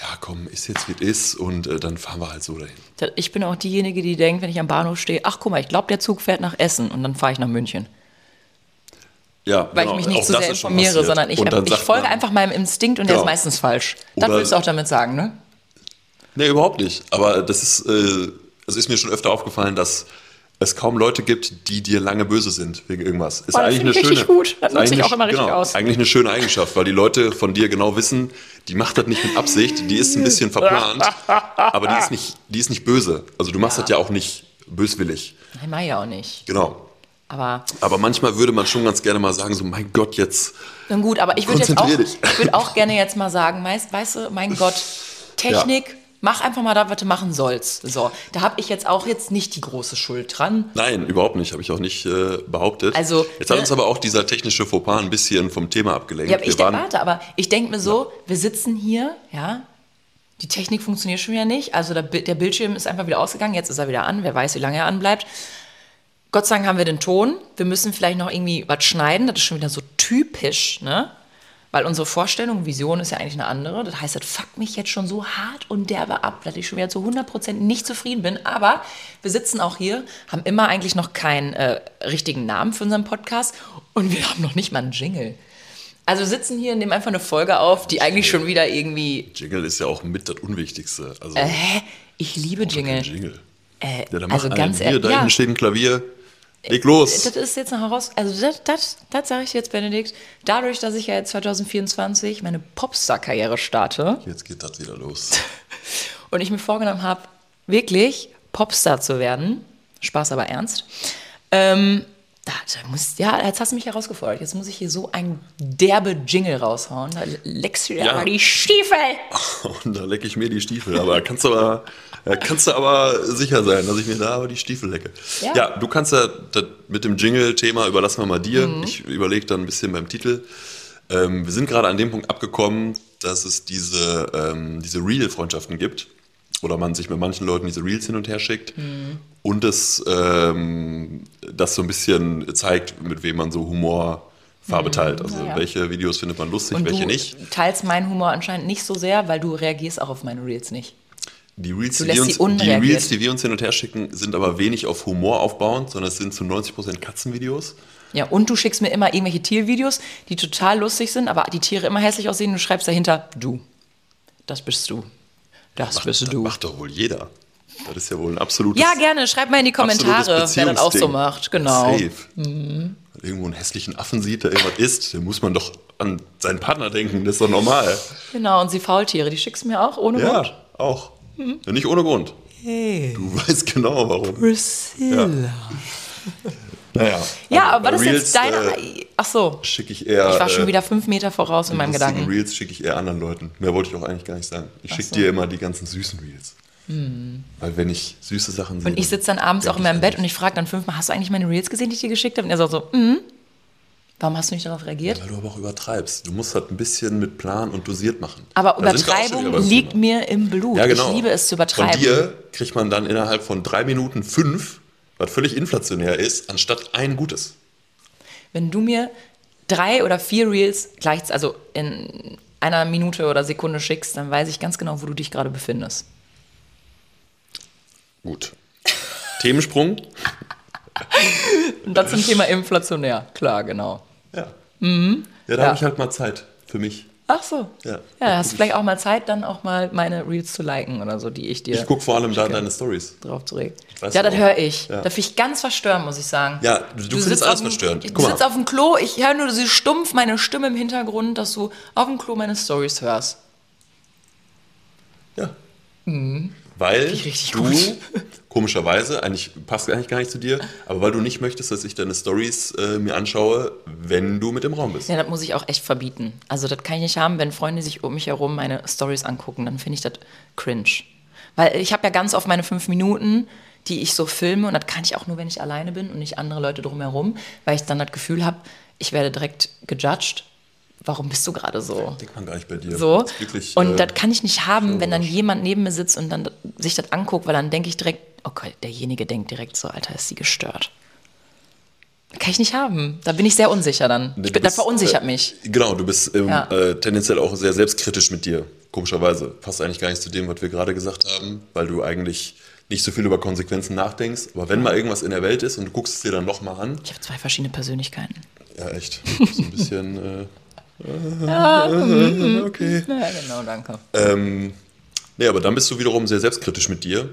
ja komm, ist jetzt wie es ist und äh, dann fahren wir halt so dahin. Ich bin auch diejenige, die denkt, wenn ich am Bahnhof stehe, ach guck mal, ich glaube, der Zug fährt nach Essen und dann fahre ich nach München. Ja, Weil genau, ich mich nicht auch zu sehr informiere, sondern ich, ich folge man- einfach meinem Instinkt und der Genau. ist meistens falsch. Das willst du auch damit sagen, ne? Nee, überhaupt nicht. Aber das ist, äh, also ist mir schon öfter aufgefallen, dass es kaum Leute gibt, die dir lange böse sind wegen irgendwas. Ist Boah, das finde ich richtig gut. Das ist nutze ich eigentlich auch immer eine- richtig genau, aus. Eigentlich eine schöne Eigenschaft, weil die Leute von dir genau wissen, die macht das nicht mit Absicht, die ist ein bisschen verplant, aber die ist nicht, die ist nicht böse. Also du machst das ja auch nicht böswillig. Nein, mach ich ja auch nicht. Genau. Aber Aber manchmal würde man schon ganz gerne mal sagen, so mein Gott, jetzt nun gut, aber ich würde jetzt auch, dich. ich würde auch gerne jetzt mal sagen, meist, weißt du, mein Gott, Technik, mach einfach mal da, was du machen sollst. So, da habe ich jetzt auch jetzt nicht die große Schuld dran. Nein, überhaupt nicht, habe ich auch nicht äh, behauptet. Also, Jetzt hat ne? uns aber auch dieser technische Fauxpas ein bisschen vom Thema abgelenkt. Ja, ich waren- warte, aber ich denke mir so, wir sitzen hier, ja, die Technik funktioniert schon wieder nicht. Also der Bildschirm ist einfach wieder ausgegangen, jetzt ist er wieder an, wer weiß, wie lange er anbleibt. Gott sei Dank haben wir den Ton. Wir müssen vielleicht noch irgendwie was schneiden, das ist schon wieder so typisch, ne? Weil unsere Vorstellung, Vision ist ja eigentlich eine andere. Das heißt, das fuckt mich jetzt schon so hart und derbe ab, dass ich schon wieder zu 100% nicht zufrieden bin. Aber wir sitzen auch hier, haben immer eigentlich noch keinen äh, richtigen Namen für unseren Podcast und wir haben noch nicht mal einen Jingle. Also wir sitzen hier und nehmen einfach eine Folge auf, die eigentlich schon wieder irgendwie. Jingle ist ja auch mit das Unwichtigste. Also, Äh, hä? Ich liebe Jingle. Jingle. Äh, Ja, dann also ganz ehrlich. da Ja, hinten steht ein Klavier. Leg los. das ist jetzt eine Heraus. Also das, das, das sage ich dir jetzt, Benedikt. Dadurch, dass ich ja jetzt 2024 meine Popstar-Karriere starte Jetzt geht das wieder los. und ich mir vorgenommen habe, wirklich Popstar zu werden, Spaß aber ernst, ähm, da, da muss, ja, jetzt hast du mich herausgefordert. Jetzt muss ich hier so ein derbe Jingle raushauen. Da leckst du dir Ja. aber die Stiefel. Und da lecke ich mir die Stiefel. Aber kannst du aber, kannst du aber sicher sein, dass ich mir da aber die Stiefel lecke. Ja. Ja, du kannst ja mit dem Jingle-Thema überlassen wir mal dir. Mhm. Ich überlege dann ein bisschen beim Titel. Ähm, wir sind gerade an dem Punkt abgekommen, dass es diese, ähm, diese Real-Freundschaften gibt. Oder man sich mit manchen Leuten diese Reels hin und her schickt. Mhm. Und es ähm, das so ein bisschen zeigt, mit wem man so Humor Farbe teilt. Also Mhm. ja. welche Videos findet man lustig, Und welche du nicht. teilst meinen Humor anscheinend nicht so sehr, weil du reagierst auch auf meine Reels nicht. Die Reels, Du die uns, die. Reels, die wir uns hin und her schicken, sind aber wenig auf Humor aufbauend, sondern es sind zu 90% Katzenvideos. Ja, und du schickst mir immer irgendwelche Tiervideos, die total lustig sind, aber die Tiere immer hässlich aussehen und du schreibst dahinter, du. Das bist du. Das bist das du. macht doch wohl jeder. Das ist ja wohl ein absolutes. Ja, gerne. Schreib mal in die Kommentare, wer das auch so macht. Genau. Safe. Wenn irgendwo einen hässlichen Affen sieht, der irgendwas isst, dann muss man doch an seinen Partner denken. Das ist doch normal. Genau, und sie Faultiere, die schickst du mir auch ohne Ja, Grund? auch. Ja, nicht ohne Grund. Du weißt genau, warum. Priscilla. Naja. Ja, aber das ist jetzt Reels, deine. Äh, Ach so. schicke ich eher. Ich war schon äh, wieder fünf Meter voraus in meinem Gedanken. Reels schicke ich eher anderen Leuten. Mehr wollte ich auch eigentlich gar nicht sagen. Ich schicke so. Hm. dir immer die ganzen süßen Reels. Weil wenn ich süße Sachen sehe. Und ich sitze dann abends auch in meinem Bett und ich frage dann fünfmal, hast du eigentlich meine Reels gesehen, die ich dir geschickt habe? Und er sagt so, mhm. Warum hast du nicht darauf reagiert? Weil du aber auch übertreibst. Du musst halt ein bisschen mit Plan und dosiert machen. Aber Da Übertreibung liegt mir im Blut. Ja, genau. Ich liebe es zu übertreiben. Von dir kriegt man dann innerhalb von drei Minuten fünf, was völlig inflationär ist, anstatt ein gutes. Wenn du mir drei oder vier Reels gleich, also in einer Minute oder Sekunde schickst, dann weiß ich ganz genau, wo du dich gerade befindest. Gut. Themensprung? Und das zum Thema inflationär. Klar, genau. Ja. Mhm. Ja, da Ja. habe ich halt mal Zeit für mich. Ach so. Ja. Ja, hast du vielleicht auch mal Zeit, dann auch mal meine Reels zu liken oder so, die ich dir Ich gucke vor allem da deine Stories. drauf zurück. Weißt Ja, du das höre ich. Ja. Da finde ich ganz verstörend, muss ich sagen. Ja, du, du findest sitzt alles dem- verstörend. Du sitzt mal. auf dem Klo, ich höre nur so stumpf meine Stimme im Hintergrund, dass du auf dem Klo meine Stories hörst. Ja. Mhm. Ich richtig du, gut. komischerweise, eigentlich passt eigentlich gar nicht zu dir, aber weil du nicht möchtest, dass ich deine Stories äh, mir anschaue, wenn du mit im Raum bist. Ja, das muss ich auch echt verbieten. Also das kann ich nicht haben, wenn Freunde sich um mich herum meine Stories angucken, dann finde ich das cringe. Weil ich habe ja ganz oft meine fünf Minuten, die ich so filme und das kann ich auch nur, wenn ich alleine bin und nicht andere Leute drumherum, weil ich dann das Gefühl habe, ich werde direkt gejudged. Warum bist du gerade so? Denkt man gar nicht bei dir. So. Das wirklich, und äh, das kann ich nicht haben, wenn dann jemand neben mir sitzt und dann sich das anguckt, weil dann denke ich direkt, okay, derjenige denkt direkt so, Alter, ist sie gestört. Kann ich nicht haben. Da bin ich sehr unsicher dann. Ich bin, das verunsichert äh, mich. Genau, du bist ähm, Ja. äh, tendenziell auch sehr selbstkritisch mit dir. Komischerweise. Passt eigentlich gar nicht zu dem, was wir gerade gesagt haben, weil du eigentlich nicht so viel über Konsequenzen nachdenkst. Aber wenn mal irgendwas in der Welt ist und du guckst es dir dann nochmal an, Ich habe zwei verschiedene Persönlichkeiten. ja echt, so ein bisschen, äh, okay. Ja, genau, danke. Ähm, nee, aber dann bist du wiederum sehr selbstkritisch mit dir.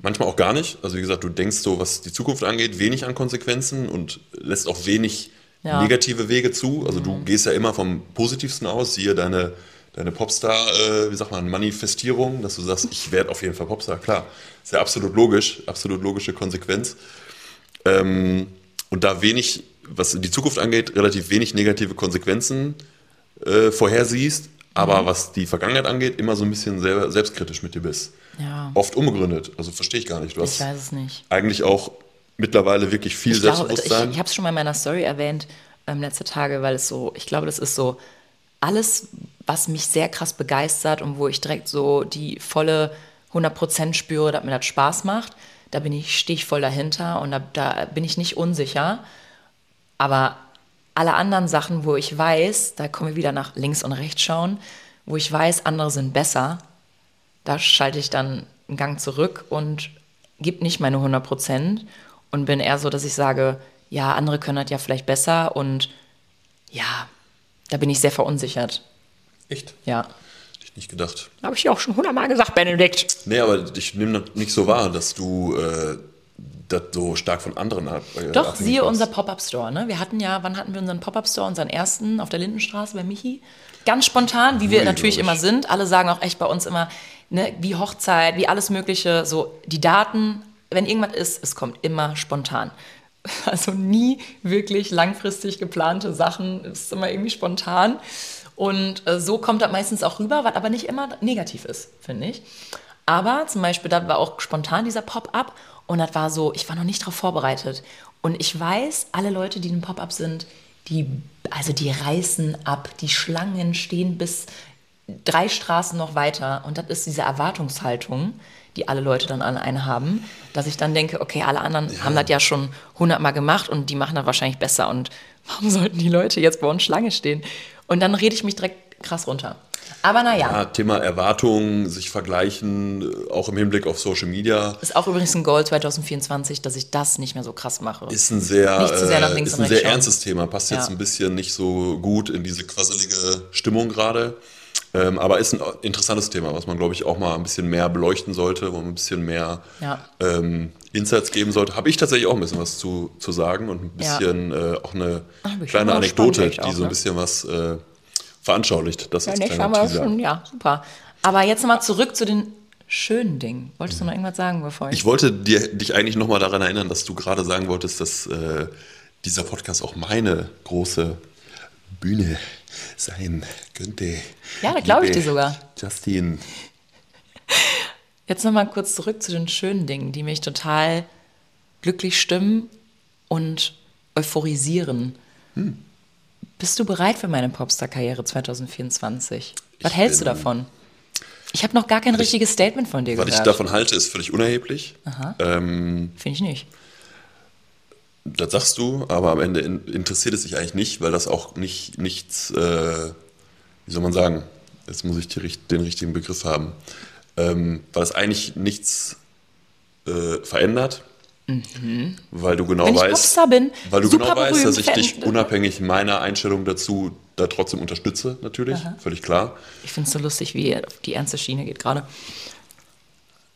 Manchmal auch gar nicht. Also wie gesagt, du denkst so, was die Zukunft angeht, wenig an Konsequenzen und lässt auch wenig Ja. negative Wege zu. Also du gehst ja immer vom Positivsten aus, siehe deine, deine Popstar, äh, wie sagt man, Manifestierung, dass du sagst, ich werde auf jeden Fall Popstar. Klar, ist ja absolut logisch, absolut logische Konsequenz. Ähm, und da wenig, was die Zukunft angeht, relativ wenig negative Konsequenzen äh, vorhersiehst, aber Mhm. was die Vergangenheit angeht, immer so ein bisschen sehr selbstkritisch mit dir bist. Ja. Oft unbegründet, also verstehe ich gar nicht. Du Ich weiß es nicht. eigentlich auch mittlerweile wirklich viel Ich glaube, ich, Selbstbewusstsein. ich habe es schon mal in meiner Story erwähnt, ähm, letzte Tage, weil es so, ich glaube, das ist so alles, was mich sehr krass begeistert und wo ich direkt so die volle 100% spüre, dass mir das Spaß macht. Da bin ich, stehe ich voll dahinter und da, da bin ich nicht unsicher. Aber alle anderen Sachen, wo ich weiß, da kommen wir wieder nach links und rechts schauen, wo ich weiß, andere sind besser, da schalte ich dann einen Gang zurück und gebe nicht meine 100 Prozent und bin eher so, dass ich sage, ja, andere können das ja vielleicht besser und ja, da bin ich sehr verunsichert. Echt? Ja. Hätte ich nicht gedacht. Habe ich auch schon hundertmal gesagt, Benedikt. Nee, aber ich nehme das nicht so wahr, dass du äh, das so stark von anderen ab, äh, Doch, siehe machst. unser Pop-Up-Store. Ne? Wir hatten ja, wann hatten wir unseren Pop-Up-Store? Unseren ersten auf der Lindenstraße bei Michi. Ganz spontan, wie wir Juli, natürlich immer sind. Alle sagen auch echt bei uns immer, ne, wie Hochzeit, wie alles Mögliche. So die Daten, wenn irgendwas ist, es kommt immer spontan. Also nie wirklich langfristig geplante Sachen, es ist immer irgendwie spontan. Und äh, so kommt das meistens auch rüber, was aber nicht immer negativ ist, finde ich. Aber zum Beispiel, das war auch spontan dieser Pop-up und das war so, ich war noch nicht darauf vorbereitet. Und ich weiß, alle Leute, die in einem Pop-up sind, die, also die reißen ab, die Schlangen stehen bis drei Straßen noch weiter. Und das ist diese Erwartungshaltung, die alle Leute dann an einen haben, dass ich dann denke, okay, alle anderen haben das ja schon hundertmal gemacht und die machen das wahrscheinlich besser. Und warum sollten die Leute jetzt bei uns Schlange stehen? Und dann rede ich mich direkt krass runter. Aber naja, Ja, Thema Erwartungen, sich vergleichen, äh, auch im Hinblick auf Social Media, ist auch übrigens ein Goal 2024, dass ich das nicht mehr so krass mache. ist ein sehr, Nicht zu sehr nach äh, links ist ein sehr schauen. ernstes Thema. Passt jetzt Ja. ein bisschen nicht so gut in diese quasselige Stimmung gerade. Ähm, aber ist ein interessantes Thema, was man, glaube ich, auch mal ein bisschen mehr beleuchten sollte, wo man ein bisschen mehr Ja. ähm, Insights geben sollte. Habe ich tatsächlich auch ein bisschen was zu, zu sagen und ein Ja. bisschen äh, auch eine ich kleine Anekdote, die auch, so ein ne? bisschen was äh, veranschaulicht. Das Ja, als nicht, aber Teaser. schon, ja, super. Aber jetzt nochmal zurück zu den schönen Dingen. Wolltest du noch irgendwas sagen, bevor ich... Ich wollte dir, dich eigentlich nochmal daran erinnern, dass du gerade sagen wolltest, dass äh, dieser Podcast auch meine große Bühne sein könnte. Ja, da glaube ich dir sogar. Justin. Jetzt nochmal kurz zurück zu den schönen Dingen, die mich total glücklich stimmen und euphorisieren. Bist du bereit für meine Popstar-Karriere 2024? Was Ich hältst du davon? Ich habe noch gar kein richtiges Statement von dir Was ich gehört. davon halte, ist völlig unerheblich. Ähm, Finde ich nicht. das sagst du, aber am Ende in, interessiert es sich eigentlich nicht, weil das auch nicht nichts, äh, wie soll man sagen, jetzt muss ich die, den richtigen Begriff haben, ähm, weil das eigentlich nichts äh, verändert. Weil du genau Mhm. Wenn ich weißt, Popstar bin, weil du genau weißt, dass ich dich unabhängig meiner Einstellung dazu da trotzdem unterstütze, natürlich, völlig klar. Ich finde es so lustig, wie er auf die ernste Schiene geht gerade.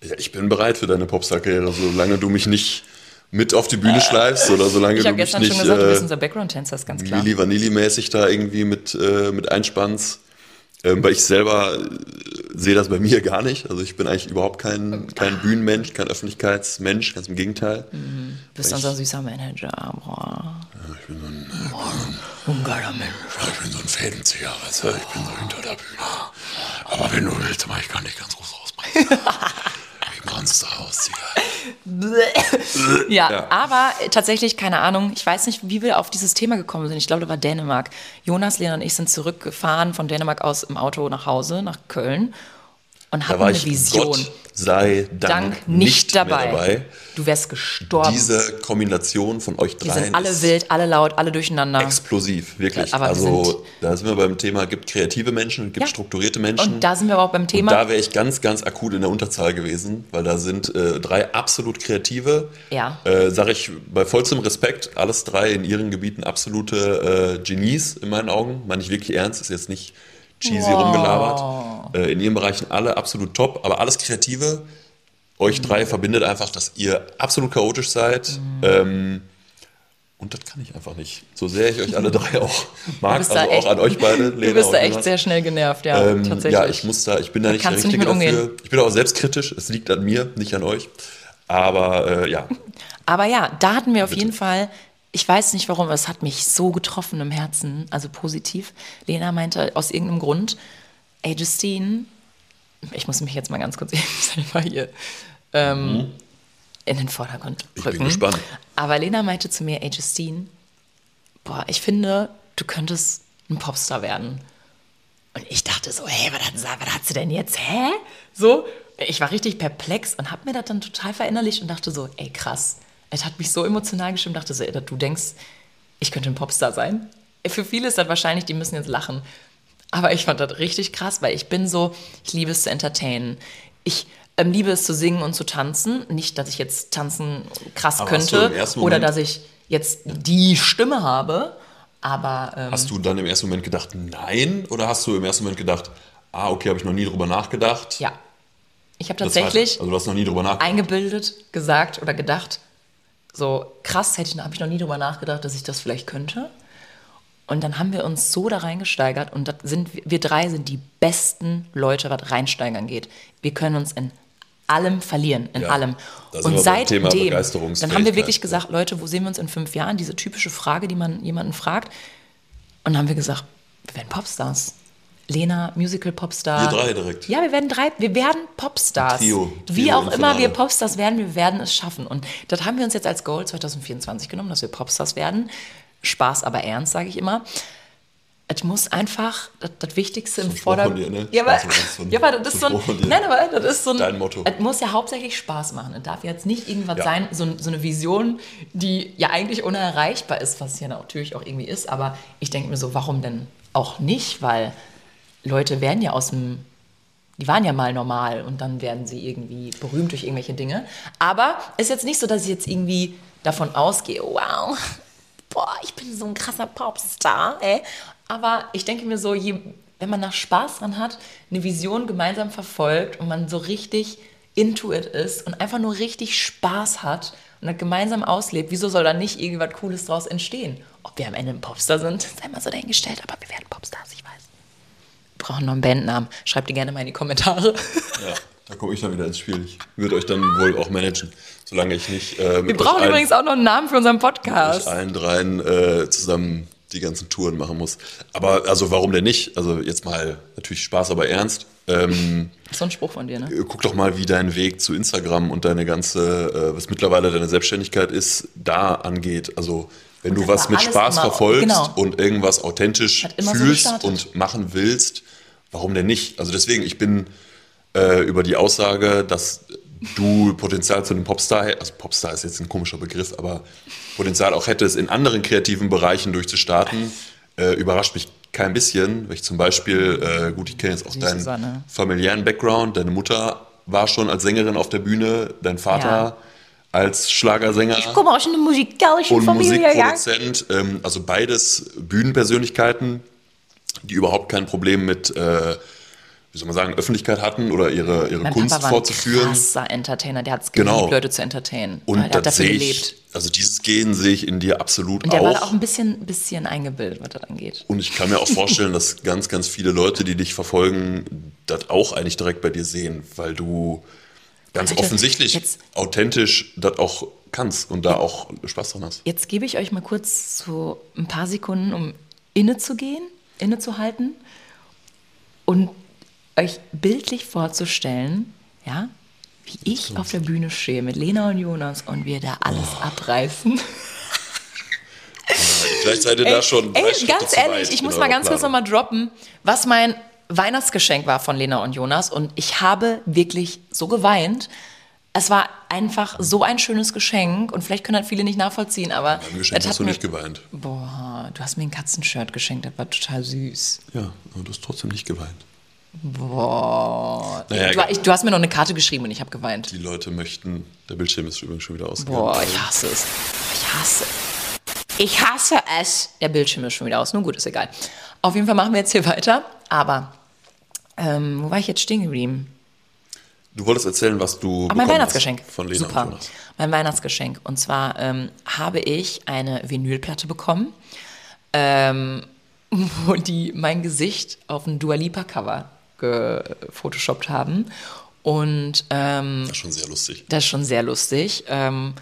Ja, ich bin bereit für deine Popstar-Karriere, solange du mich nicht mit auf die Bühne schleifst oder solange Ich du habe mich gestern nicht schon gesagt, du bist äh, unser Background-Tänzer, ist ganz klar. Milli Vanilli-mäßig da irgendwie mit, äh, mit einspannst. Ähm, weil ich selber äh, sehe das bei mir gar nicht. Also ich bin eigentlich überhaupt kein, kein Bühnenmensch, kein Öffentlichkeitsmensch, ganz im Gegenteil. Du bist unser süßer Manager. Boah. Ich bin so ein, Ein geiler Mensch. ich bin so ein Fädenzieher, weißt du? Ich bin so hinter der Bühne. Aber wenn du willst, mach ich gar nicht ganz groß rausbringen. ich Monster ausziehe. Ja, Ja. aber tatsächlich, keine Ahnung, ich weiß nicht, wie wir auf dieses Thema gekommen sind. Ich glaube, da war Dänemark. Jonas, Lena und ich sind zurückgefahren von Dänemark aus im Auto nach Hause, nach Köln und hatten eine ich, Vision. Gott sei Dank, Dank nicht, mehr dabei. dabei. Du wärst gestorben. Diese Kombination von euch wir dreien sind alle wild, alle laut, alle durcheinander. explosiv, wirklich. Aber wir also sind- da sind wir beim Thema, gibt kreative Menschen, gibt Ja. strukturierte Menschen. Und da sind wir aber auch beim Und Thema. da wäre ich ganz, ganz akut in der Unterzahl gewesen, weil da sind äh, drei absolut kreative, Ja. äh, sage ich bei vollstem Respekt, alles drei in ihren Gebieten absolute äh, Genies in meinen Augen. Meine ich wirklich ernst, ist jetzt nicht cheesy Wow. rumgelabert. Äh, in ihren Bereichen alle absolut top, aber alles Kreative. Euch drei verbindet einfach, dass ihr absolut chaotisch seid. Mhm. Ähm, und das kann ich einfach nicht. So sehr ich euch alle drei auch mag, also da auch echt- an euch beide, Lena du bist da echt Jonas. sehr schnell genervt, ja, Ähm, tatsächlich. ja, ich muss da, ich bin da nicht der nicht Richtige mit dafür. Ich bin auch selbstkritisch. Es liegt an mir, nicht an euch. Aber äh, ja, Aber ja, da hatten wir auf Bitte. jeden Fall, ich weiß nicht warum, es hat mich so getroffen im Herzen, also positiv. Lena meinte aus irgendeinem Grund, ey Justine, ich muss mich jetzt mal ganz kurz selber hier ähm, in den Vordergrund Mhm. Ich bin rücken. gespannt. Aber Lena meinte zu mir, ey Justine, boah, ich finde, du könntest ein Popstar werden. Und ich dachte so, hey, was hat, was hat sie denn jetzt? Hä? So, ich war richtig perplex und habe mir das dann total verinnerlicht und dachte so, ey, krass. Es hat mich so emotional gestimmt, dachte so, du denkst, ich könnte ein Popstar sein. Für viele ist das wahrscheinlich, die müssen jetzt lachen. Aber ich fand das richtig krass, weil ich bin so, ich liebe es zu entertainen. Ich ähm, liebe es zu singen und zu tanzen. Nicht, dass ich jetzt tanzen krass Aber könnte oder dass ich jetzt die Stimme habe. Aber ähm, hast du dann im ersten Moment gedacht, nein? Oder hast du im ersten Moment gedacht, ah, okay, habe ich noch nie drüber nachgedacht? ja, ich habe Das tatsächlich heißt, also du hast noch nie drüber nachgedacht. eingebildet, gesagt oder gedacht, so krass hätte ich, habe ich noch nie drüber nachgedacht, dass ich das vielleicht könnte. Und dann haben wir uns so da reingesteigert und sind, wir drei sind die besten Leute, was reinsteigern geht. Wir können uns in allem verlieren, in Ja, allem. Und seitdem, dann haben wir wirklich gesagt, Leute, wo sehen wir uns in fünf Jahren? Diese typische Frage, die man jemanden fragt. Und dann haben wir gesagt, wir werden Popstars. Lena, Musical-Popstar. Wir drei direkt. Ja, wir werden drei, wir werden Popstars. Trio. Wie Trio auch immer wir Popstars werden, wir werden es schaffen. Und das haben wir uns jetzt als Goal 2024 genommen, dass wir Popstars werden. Spaß, aber ernst, sage ich immer. Es muss einfach das, das Wichtigste im Vordergrund. ne? Ja, aber, ja, aber das ist so ein. Nein, aber das ist so ein. Dein Motto. Es muss ja hauptsächlich Spaß machen. Es darf jetzt nicht irgendwas Ja. sein, so, so eine Vision, die ja eigentlich unerreichbar ist, was ja natürlich auch irgendwie ist. Aber ich denke mir so, warum denn auch nicht? Weil Leute werden ja aus dem die waren ja mal normal und dann werden sie irgendwie berühmt durch irgendwelche Dinge. Aber es ist jetzt nicht so, dass ich jetzt irgendwie davon ausgehe, wow, boah, ich bin so ein krasser Popstar, ey. Aber ich denke mir so, je, wenn man nach Spaß dran hat, eine Vision gemeinsam verfolgt und man so richtig into it ist und einfach nur richtig Spaß hat und das gemeinsam auslebt, wieso soll da nicht irgendwas Cooles draus entstehen? Ob wir am Ende ein Popstar sind, sei mal so dahingestellt, aber wir werden Popstars, brauchen noch einen Bandnamen. Schreibt die gerne mal in die Kommentare. Ja, da komme ich dann wieder ins Spiel. Ich würde euch dann wohl auch managen, solange ich nicht äh, Wir mit brauchen allen, übrigens auch noch einen Namen für unseren Podcast. allen dreien äh, zusammen die ganzen Touren machen muss. Aber also warum denn nicht? Also jetzt mal natürlich Spaß, aber ernst. Ähm, So ein Spruch von dir, ne? guck doch mal, wie dein Weg zu Instagram und deine ganze, äh, was mittlerweile deine Selbstständigkeit ist, da angeht. Also Wenn du das was mit Spaß immer- verfolgst genau. und irgendwas authentisch so fühlst gestartet. und machen willst, warum denn nicht? Also deswegen, ich bin äh, über die Aussage, dass du Potenzial zu einem Popstar, also Popstar ist jetzt ein komischer Begriff, aber Potenzial auch hättest, in anderen kreativen Bereichen durchzustarten, äh, überrascht mich kein bisschen, weil ich zum Beispiel, äh, gut, ich kenne jetzt auch Süße deinen Sonne. familiären Background, deine Mutter war schon als Sängerin auf der Bühne, dein Vater Ja. als Schlagersänger Ich komme aus einer musikalischen und Familie, ja. Musikproduzent, ähm, also beides Bühnenpersönlichkeiten, die überhaupt kein Problem mit, äh, wie soll man sagen, Öffentlichkeit hatten oder ihre, ihre Mein Kunst Papa war ein fortzuführen. krasser Entertainer, der hat es Genau. geliebt, Leute zu entertainen. Und der hat das dafür sehe gelebt. ich, also dieses Gen sehe ich in dir absolut Und der war da auch auch. ein bisschen, bisschen eingebildet, was das angeht. Und ich kann mir auch vorstellen, dass ganz, ganz viele Leute, die dich verfolgen, das auch eigentlich direkt bei dir sehen, weil du ganz Leute, offensichtlich jetzt- authentisch das auch kannst und da auch Spaß dran hast. Jetzt gebe ich euch mal kurz so ein paar Sekunden, um innezugehen, innezuhalten und euch bildlich vorzustellen, ja, wie ich auf der Bühne stehe mit Lena und Jonas und wir da alles Oh. abreißen. Vielleicht seid ihr da schon ey, Schritte ganz ehrlich, ich muss mal ganz kurz nochmal droppen, was mein Weihnachtsgeschenk war von Lena und Jonas. Und ich habe wirklich so geweint. Es war einfach so ein schönes Geschenk und vielleicht können das viele nicht nachvollziehen, aber Beim Geschenk es hast du mir, nicht geweint. Boah, du hast mir ein Katzenshirt geschenkt, das war total süß. Ja, aber du hast trotzdem nicht geweint. Boah. Naja, du, ich, du hast mir noch eine Karte geschrieben und ich habe geweint. Die Leute möchten, der Bildschirm ist übrigens schon wieder ausgegangen. Boah, ich hasse es. Ich hasse Ich hasse es. Der Bildschirm ist schon wieder aus. Nun gut, ist egal. Auf jeden Fall machen wir jetzt hier weiter. Aber, ähm, wo war ich jetzt stehen geblieben? Du wolltest erzählen, was du Ach, mein Weihnachtsgeschenk. hast von Lena Super. Mein Weihnachtsgeschenk. Und zwar ähm, habe ich eine Vinylplatte bekommen, ähm, wo die mein Gesicht auf ein Dua Lipa Cover gefotoshoppt haben. Und ähm, Das ist schon sehr lustig. das ist schon sehr lustig. Ähm,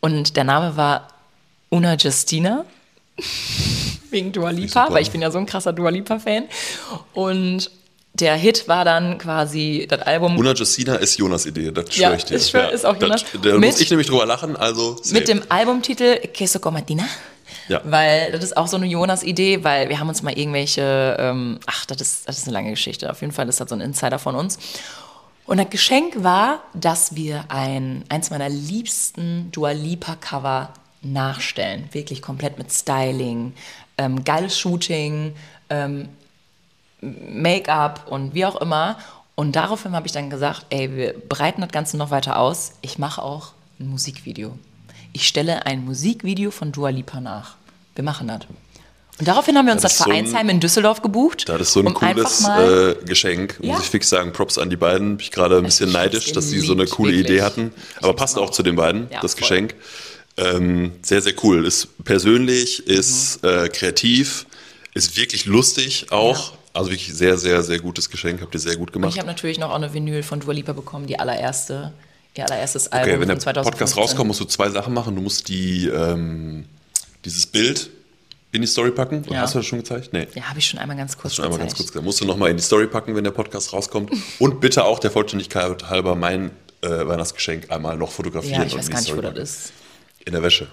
und der Name war Una Justina. Wegen Dua Lipa, weil ich bin ja so ein krasser Dua Lipa-Fan. Und der Hit war dann quasi das Album Una Justina ist Jonas Idee, das Ja, schwöre ich dir. ich schwör, ist auch Jonas. Das, da Mit- muss ich nämlich drüber lachen, also safe. mit dem Albumtitel Queso con Martina. Ja. Weil das ist auch so eine Jonas-Idee, weil wir haben uns mal irgendwelche, ähm, ach, das ist, das ist eine lange Geschichte. Auf jeden Fall ist das so ein Insider von uns. Und das Geschenk war, dass wir ein, eins meiner liebsten Dua Lipa Cover nachstellen. Wirklich komplett mit Styling, ähm, geiles Shooting, ähm, Make-up und wie auch immer. Und daraufhin habe ich dann gesagt, ey, wir breiten das Ganze noch weiter aus. Ich mache auch ein Musikvideo. Ich stelle ein Musikvideo von Dua Lipa nach. Wir machen das. Und daraufhin haben wir uns Das das, ist so ein- Vereinsheim in Düsseldorf gebucht. Das ist so ein um cooles mal- äh, Geschenk, muss Ja. ich fix sagen. Props an die beiden. Bin ich gerade ein bisschen neidisch, dass sie so eine coole wirklich. Idee hatten. Aber passt auch. zu den beiden, Ja, das voll. Geschenk. Ähm, sehr, sehr cool. Ist persönlich, ist äh, kreativ, ist wirklich lustig auch. Mhm. Ja. Also wirklich sehr, sehr, sehr gutes Geschenk. Habt ihr sehr gut Und gemacht. ich habe natürlich noch auch eine Vinyl von Dua Lipa bekommen, die allererste, ihr allererstes Album Okay, wenn der von 2015. Podcast rauskommt, musst du zwei Sachen machen. Du musst die, ähm, dieses Bild in die Story packen. Ja. Hast du das schon gezeigt? Nee. Ja, habe ich schon einmal ganz kurz Schon einmal ganz gezeigt. kurz gesagt. Musst du nochmal in die Story packen, wenn der Podcast rauskommt. Und bitte auch der Vollständigkeit halber mein äh, Weihnachtsgeschenk einmal noch fotografieren Ja, ich und weiß in gar nicht, wo das ist. In der Wäsche.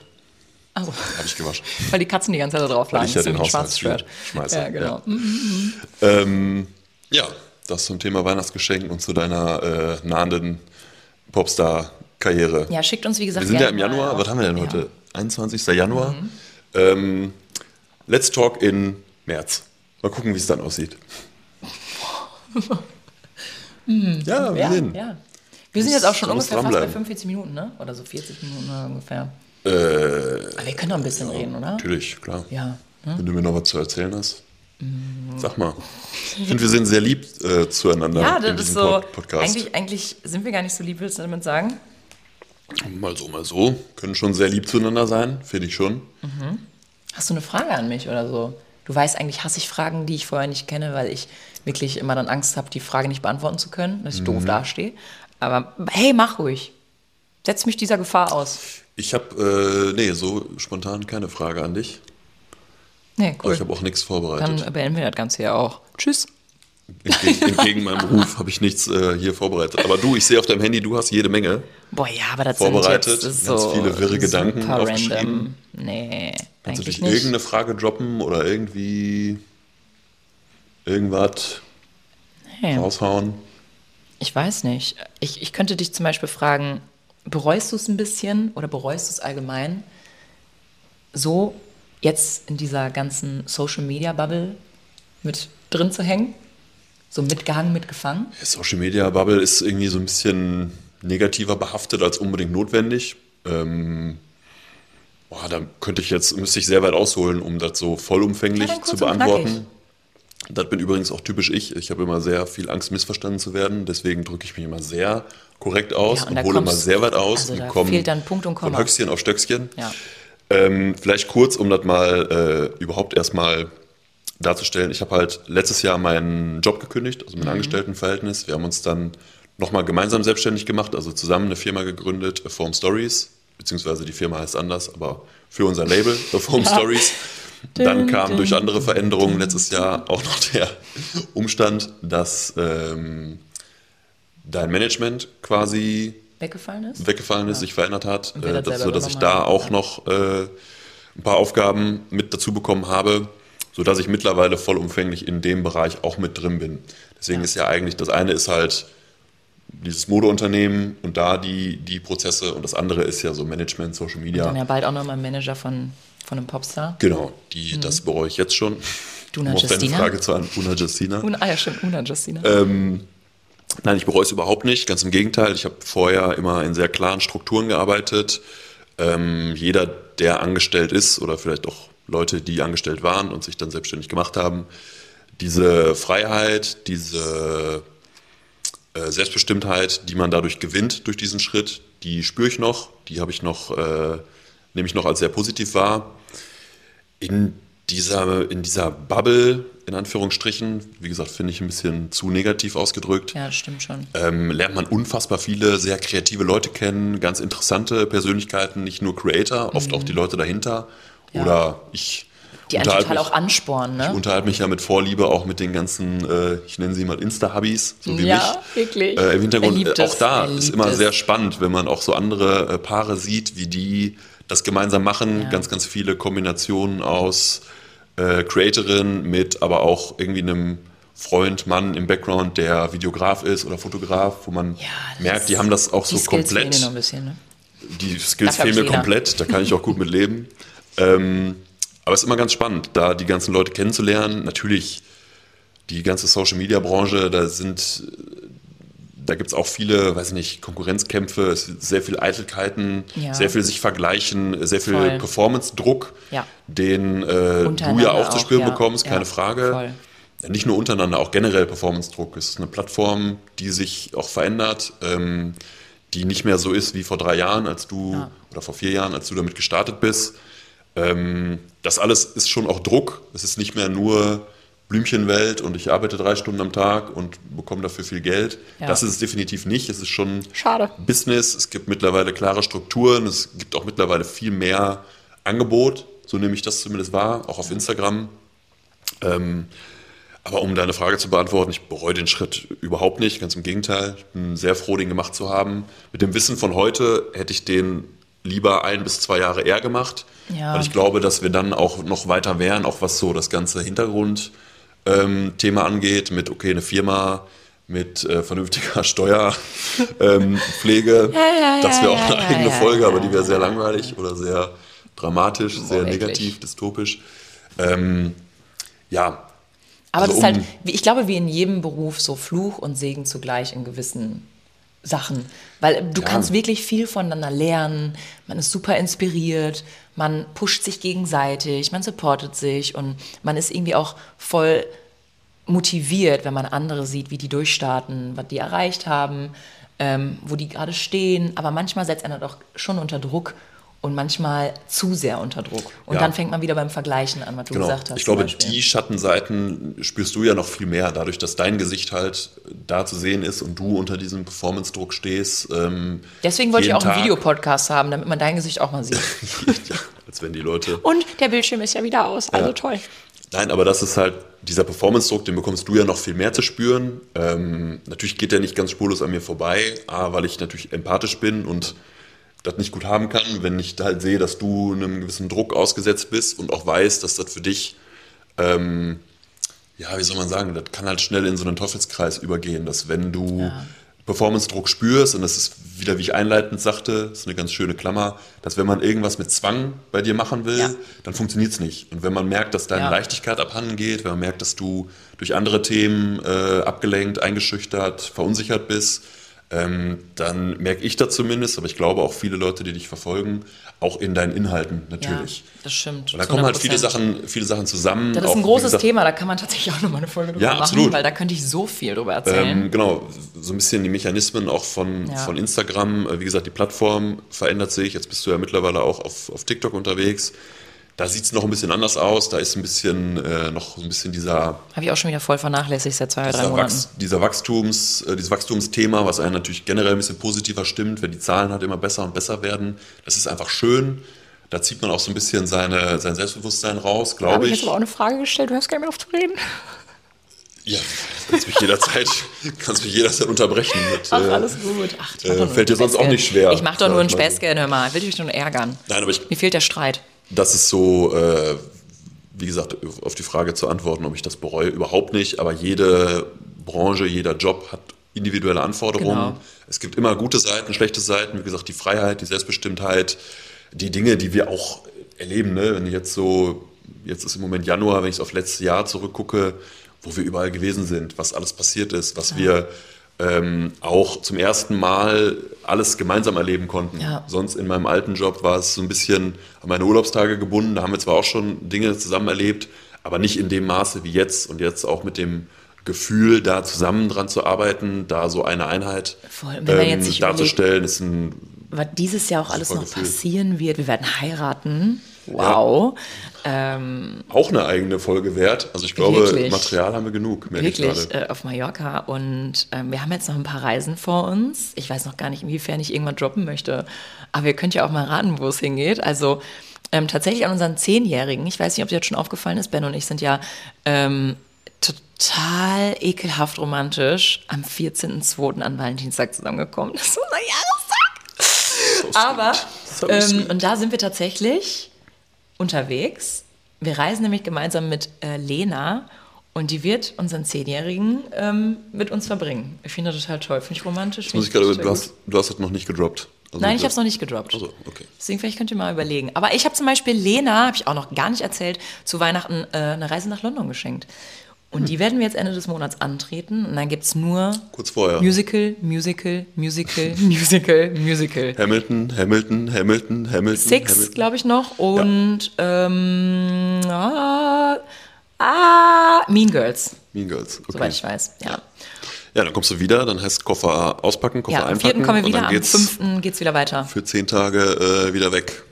Also, Habe ich gewaschen. weil die Katzen die ganze Zeit da drauf Weil lagen. ich ja den Shirt. schmeiße, Ja, genau. Ähm, ja, das zum Thema Weihnachtsgeschenk und zu deiner äh, nahenden Popstar-Karriere. Ja, schickt uns, wie gesagt, Wir sind ja im Januar, was haben wir denn Ja. heute? 21. Januar. Mhm. Ähm, let's talk in März. Mal gucken, wie es dann aussieht. ja, wir Ja, sehen. ja. Wir sind jetzt auch schon ungefähr fast bei dranbleiben. 45 Minuten, ne? Oder so 40 Minuten ungefähr. Äh, Aber wir können noch ein bisschen reden, oder? natürlich, klar. Ja. ne? Wenn du mir noch was zu erzählen hast. Sag mal. Ich finde, wir sind sehr lieb äh, zueinander Ja, das ist so. Pod Podcast. Eigentlich, eigentlich sind wir gar nicht so lieb, willst du damit sagen? Mal so, mal so. Können schon sehr lieb zueinander sein, finde ich schon. Hast du eine Frage an mich oder so? Du weißt, eigentlich hasse ich Fragen, die ich vorher nicht kenne, weil ich wirklich immer dann Angst habe, die Frage nicht beantworten zu können, dass ich doof Mhm. dastehe. Aber hey, mach ruhig. Setz mich dieser Gefahr aus. Ich habe, äh, nee, so spontan keine Frage an dich. Nee, Aber cool. ich habe auch nichts vorbereitet. Dann beenden wir das Ganze ja auch. Tschüss. Entgegen, entgegen meinem Ruf habe ich nichts äh, hier vorbereitet. Aber du, ich sehe auf deinem Handy, du hast jede Menge Boah, ja, aber das vorbereitet. sind jetzt ganz so viele wirre Gedanken aufgeschrieben. random. Nee, Kannst du dich nicht. irgendeine Frage droppen oder irgendwie irgendwas Nee. raushauen? Ich weiß nicht. Ich, ich könnte dich zum Beispiel fragen, bereust du es ein bisschen oder bereust du es allgemein, so jetzt in dieser ganzen Social-Media-Bubble mit drin zu hängen? So mitgehangen, mitgefangen? Social Media Bubble ist irgendwie so ein bisschen negativer behaftet als unbedingt notwendig. Ähm, boah, da könnte ich jetzt, müsste ich sehr weit ausholen, um das so vollumfänglich Ja, zu beantworten. Das bin übrigens auch typisch ich. Ich habe immer sehr viel Angst, missverstanden zu werden. Deswegen drücke ich mich immer sehr korrekt aus Ja, und und, hole immer sehr weit aus also und komme fehlt dann Punkt und Komma. von Höchstchen auf Stöckchen. Ja. Ähm, vielleicht kurz, um das mal äh, überhaupt erstmal darzustellen. Ich habe halt letztes Jahr meinen Job gekündigt, also mein Angestelltenverhältnis. Wir haben uns dann nochmal gemeinsam selbstständig gemacht, also zusammen eine Firma gegründet, Form Stories, beziehungsweise die Firma heißt anders, aber für unser Label, Form Stories. Dann kam durch andere Veränderungen letztes Jahr auch noch der Umstand, dass ähm, dein Management quasi Weggefallen ist? weggefallen ist, sich verändert hat, äh, das das, selber so dass ich da auch ja. noch äh, ein paar Aufgaben mit dazu bekommen habe, so dass ich mittlerweile vollumfänglich in dem Bereich auch mit drin bin. Deswegen ist ja eigentlich das eine ist halt dieses Modeunternehmen und da die die Prozesse und das andere ist ja so Management, Social Media. Dann ja bald auch nochmal Manager von, von einem Popstar. Genau, die das bereue ich jetzt schon. Duna um auf Justina? Frage zu an Una Justina. Una, ah ja, stimmt, Una Justina. Ähm, Nein, ich bereue es überhaupt nicht. Ganz im Gegenteil. Ich habe vorher immer in sehr klaren Strukturen gearbeitet. Ähm, jeder, der angestellt ist oder vielleicht auch Leute, die angestellt waren und sich dann selbstständig gemacht haben, diese Freiheit, diese äh, Selbstbestimmtheit, die man dadurch gewinnt durch diesen Schritt, die spüre ich noch. Die habe ich noch, äh, nehme ich noch als sehr positiv wahr. In dieser, in dieser Bubble, in Anführungsstrichen, wie gesagt, finde ich ein bisschen zu negativ ausgedrückt, ja, stimmt schon. ähm, lernt man unfassbar viele sehr kreative Leute kennen, ganz interessante Persönlichkeiten, nicht nur Creator, oft auch die Leute dahinter. Mhm. Ja. Oder ich Die einen total mich, auch anspornen, ich ne? unterhalte mich ja mit Vorliebe auch mit den ganzen, äh, ich nenne sie mal Insta-Hubbies, so wie Ja, mich. wirklich. Äh, Im Hintergrund, Er äh, auch da ist immer es. sehr spannend, wenn man auch so andere äh, Paare sieht, wie die das gemeinsam machen. Ja. Ganz, ganz viele Kombinationen aus äh, Creatorin mit aber auch irgendwie einem Freund, Mann im Background, der Videograf ist oder Fotograf, wo man Ja, merkt, die haben das auch so komplett noch ein bisschen, ne? die Skills fehlen mir komplett, da kann ich auch gut mit leben. Ähm, aber es ist immer ganz spannend, da die ganzen Leute kennenzulernen. Natürlich die ganze Social Media Branche, da sind, da gibt es auch viele, weiß nicht, Konkurrenzkämpfe, sehr viel Eitelkeiten, Ja. sehr viel sich vergleichen, sehr viel. Performance-Druck, Ja. den äh, du ja auch zu spüren ja. bekommst, keine Frage. voll. Nicht nur untereinander, auch generell Performance-Druck. Es ist eine Plattform, die sich auch verändert, ähm, die nicht mehr so ist wie vor drei Jahren, als du, oder vor vier Jahren, als du damit gestartet bist. Ähm, das alles ist schon auch Druck. Es ist nicht mehr nur Blümchenwelt und ich arbeite drei Stunden am Tag und bekomme dafür viel Geld. Ja. Das ist es definitiv nicht. Es ist schon Schade. Business. Es gibt mittlerweile klare Strukturen. Es gibt auch mittlerweile viel mehr Angebot. So nehme ich das zumindest wahr, auch auf Instagram. Ähm, aber um deine Frage zu beantworten, ich bereue den Schritt überhaupt nicht, ganz im Gegenteil. Ich bin sehr froh, den gemacht zu haben. Mit dem Wissen von heute hätte ich den lieber ein bis zwei Jahre eher gemacht, Ja. weil ich glaube, dass wir dann auch noch weiter wären, auch was so das ganze Hintergrundthema angeht, mit okay, eine Firma mit äh, vernünftiger Steuerpflege. Ähm, Pflege. ja, das wäre auch ja, eine ja, eigene ja, Folge, ja, aber die wäre sehr ja. langweilig oder sehr dramatisch, sehr wirklich. negativ, dystopisch. Ähm, ja, Aber Also das ist halt, um- wie- ich glaube, wie in jedem Beruf so Fluch und Segen zugleich in gewissen Sachen. Weil du Ja. kannst wirklich viel voneinander lernen, man ist super inspiriert, man pusht sich gegenseitig, man supportet sich und man ist irgendwie auch voll motiviert, wenn man andere sieht, wie die durchstarten, was die erreicht haben, ähm, wo die gerade stehen. Aber manchmal setzt einer doch schon unter Druck und manchmal zu sehr unter Druck. Und Ja. dann fängt man wieder beim Vergleichen an, was du Genau. gesagt hast. ich glaube, die Schattenseiten spürst du ja noch viel mehr, dadurch, dass dein Gesicht halt da zu sehen ist und du unter diesem Performance-Druck stehst. Ähm, Deswegen wollte ich auch einen Tag. Videopodcast haben, damit man dein Gesicht auch mal sieht. ja, als wenn die Leute. Und der Bildschirm ist ja wieder aus, also toll. Nein, aber das ist halt dieser Performance-Druck, den bekommst du ja noch viel mehr zu spüren. Ähm, natürlich geht der nicht ganz spurlos an mir vorbei, A, weil ich natürlich empathisch bin und das nicht gut haben kann, wenn ich halt sehe, dass du einem gewissen Druck ausgesetzt bist und auch weißt, dass das für dich, ähm, ja, wie soll man sagen, das kann halt schnell in so einen Teufelskreis übergehen, dass wenn du ja. Performance-Druck spürst, und das ist wieder, wie ich einleitend sagte, das ist eine ganz schöne Klammer, dass wenn man irgendwas mit Zwang bei dir machen will, ja. dann funktioniert es nicht. Und wenn man merkt, dass deine ja. Leichtigkeit abhanden geht, wenn man merkt, dass du durch andere Themen äh, abgelenkt, eingeschüchtert, verunsichert bist, ähm, dann merke ich da zumindest, aber ich glaube auch viele Leute, die dich verfolgen, auch in deinen Inhalten natürlich. Ja, das stimmt. Und da kommen halt viele Sachen, viele Sachen zusammen. Das ist ein großes gesagt, Thema, da kann man tatsächlich auch nochmal eine Folge drüber ja, machen, absolut. weil da könnte ich so viel drüber erzählen. Ähm, genau, so ein bisschen die Mechanismen auch von, ja. von Instagram. Äh, wie gesagt, die Plattform verändert sich. Jetzt bist du ja mittlerweile auch auf, auf TikTok unterwegs. Da sieht es noch ein bisschen anders aus. Da ist ein bisschen äh, noch ein bisschen dieser. Habe ich auch schon wieder voll vernachlässigt seit zwei oder drei Monaten. Wachs, dieser Wachstums, äh, dieses Wachstumsthema, was einen natürlich generell ein bisschen positiver stimmt, wenn die Zahlen halt immer besser und besser werden. Das ist einfach schön. Da zieht man auch so ein bisschen seine, sein Selbstbewusstsein raus, glaube ich. Habe ich jetzt aber auch eine Frage gestellt, du hast gar nicht mehr auf zu reden. Ja, kannst mich jederzeit, kannst mich jederzeit unterbrechen. Mit, Ach, alles gut. Ach, äh, fällt dir sonst auch nicht schwer. Ich mache doch nur ein Späßchen, hör mal. Will dich nur ärgern. Nein, aber ich, Mir fehlt der Streit das ist so, äh, wie gesagt, auf die Frage zu antworten, ob ich das bereue, überhaupt nicht. Aber jede Branche, jeder Job hat individuelle Anforderungen. Genau. Es gibt immer gute Seiten, schlechte Seiten. Wie gesagt, die Freiheit, die Selbstbestimmtheit, die Dinge, die wir auch erleben. Ne? Wenn ich jetzt so, jetzt ist im Moment Januar, wenn ich auf letztes Jahr zurückgucke, wo wir überall gewesen sind, was alles passiert ist, was ja. wir ähm, auch zum ersten Mal alles gemeinsam erleben konnten. Ja. Sonst in meinem alten Job war es so ein bisschen an meine Urlaubstage gebunden. Da haben wir zwar auch schon Dinge zusammen erlebt, aber nicht in dem Maße wie jetzt. Und jetzt auch mit dem Gefühl, da zusammen dran zu arbeiten, da so eine Einheit ähm, darzustellen, ist ein. Was dieses Jahr auch alles noch Gefühl. passieren wird. Wir werden heiraten. Wow. Ja. Ähm, auch eine eigene Folge wert. Also ich glaube, wirklich, Material haben wir genug. Wirklich, äh, auf Mallorca. Und ähm, wir haben jetzt noch ein paar Reisen vor uns. Ich weiß noch gar nicht, inwiefern ich irgendwann droppen möchte. Aber ihr könnt ja auch mal raten, wo es hingeht. Also ähm, tatsächlich an unseren Zehnjährigen. Ich weiß nicht, ob dir das schon aufgefallen ist. Ben und ich sind ja ähm, total ekelhaft romantisch am 14.02. an Valentinstag zusammengekommen. Das ist unser Jahrestag. Aber, ähm, und da sind wir tatsächlich unterwegs. Wir reisen nämlich gemeinsam mit äh, Lena und die wird unseren Zehnjährigen ähm, mit uns verbringen. Ich finde das total toll, finde ich romantisch. Muss ich gerade, du, hast, du hast das noch nicht gedroppt. Also Nein, ich habe es noch nicht gedroppt. Also, okay. Deswegen vielleicht könnt ihr mal überlegen. Aber ich habe zum Beispiel Lena, habe ich auch noch gar nicht erzählt, zu Weihnachten äh, eine Reise nach London geschenkt. Und die werden wir jetzt Ende des Monats antreten. Und dann gibt es nur Kurz vorher. Musical, Musical, Musical, Musical, Musical. Hamilton, Hamilton, Hamilton, Hamilton. Six, glaube ich, noch. Und ja. ähm, ah, ah, Mean Girls. Mean Girls, okay. Soweit ich weiß, ja. Ja, dann kommst du wieder, dann heißt Koffer auspacken, Koffer ja, am einpacken. Am 4. kommen wir wieder, am 5. geht es wieder weiter. Für zehn Tage äh, wieder weg.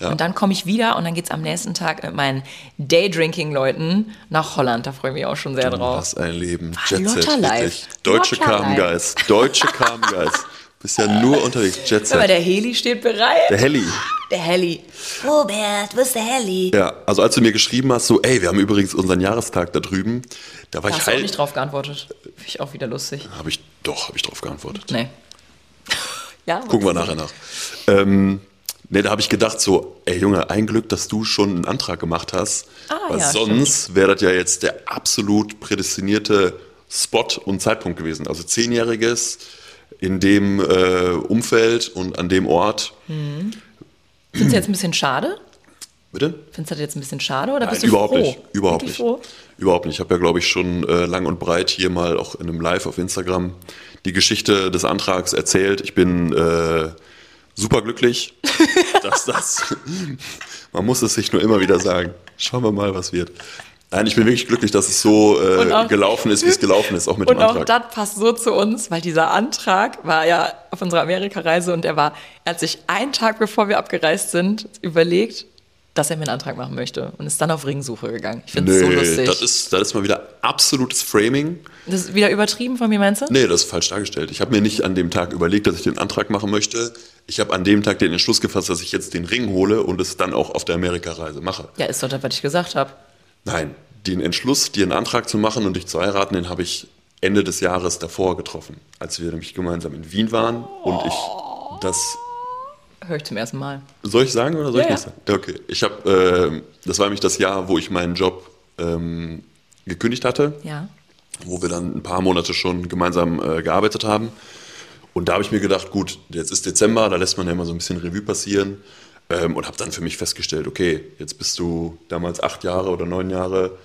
Ja. Und dann komme ich wieder und dann geht es am nächsten Tag mit meinen Daydrinking-Leuten nach Holland. Da freue ich mich auch schon sehr du drauf. Was ein Leben. Jet Set, wirklich. Deutsche Kramgeist. Deutsche Kramgeist. Bist ja nur unterwegs. Jet Set. Aber der Heli steht bereit. Der Heli. Der Heli. Robert, wo ist der Heli? Ja, also als du mir geschrieben hast, so, ey, wir haben übrigens unseren Jahrestag da drüben, da war da ich hast halt. du auch nicht drauf geantwortet. Finde ich auch wieder lustig. Habe ich, doch, habe ich drauf geantwortet. Nee. ja, Gucken wir nachher nach. Ähm, Ne, da habe ich gedacht so, ey Junge, ein Glück, dass du schon einen Antrag gemacht hast, ah, weil ja, sonst wäre das ja jetzt der absolut prädestinierte Spot und Zeitpunkt gewesen. Also zehnjähriges in dem äh, Umfeld und an dem Ort. Hm. Findest du jetzt ein bisschen schade? Bitte? Findest du das jetzt ein bisschen schade oder Nein, bist du überhaupt froh? nicht, überhaupt nicht, froh? überhaupt nicht. Ich habe ja glaube ich schon äh, lang und breit hier mal auch in einem Live auf Instagram die Geschichte des Antrags erzählt. Ich bin äh, super glücklich, dass das, man muss es sich nur immer wieder sagen. Schauen wir mal, was wird. Nein, ich bin wirklich glücklich, dass es so äh, auch, gelaufen ist, wie es gelaufen ist, auch mit dem Antrag. Und auch das passt so zu uns, weil dieser Antrag war ja auf unserer Amerikareise und er war, er hat sich einen Tag bevor wir abgereist sind, überlegt, dass er mir einen Antrag machen möchte und ist dann auf Ringsuche gegangen. Ich finde es so lustig. Das ist, das ist mal wieder absolutes Framing. Das ist wieder übertrieben von mir, meinst du? Nee, das ist falsch dargestellt. Ich habe mir nicht an dem Tag überlegt, dass ich den Antrag machen möchte. Ich habe an dem Tag den Entschluss gefasst, dass ich jetzt den Ring hole und es dann auch auf der Amerikareise mache. Ja, ist doch das, was ich gesagt habe. Nein, den Entschluss, dir einen Antrag zu machen und dich zu heiraten, den habe ich Ende des Jahres davor getroffen, als wir nämlich gemeinsam in Wien waren und ich das Höre ich zum ersten Mal. soll ich sagen oder soll Ja, ich nicht ja. sagen? Okay, ich habe, ähm, das war nämlich das Jahr, wo ich meinen Job ähm, gekündigt hatte, Ja. wo wir dann ein paar Monate schon gemeinsam äh, gearbeitet haben. Und da habe ich mir gedacht, gut, jetzt ist Dezember, da lässt man ja immer so ein bisschen Revue passieren ähm, und habe dann für mich festgestellt, okay, jetzt bist du damals acht Jahre oder neun Jahre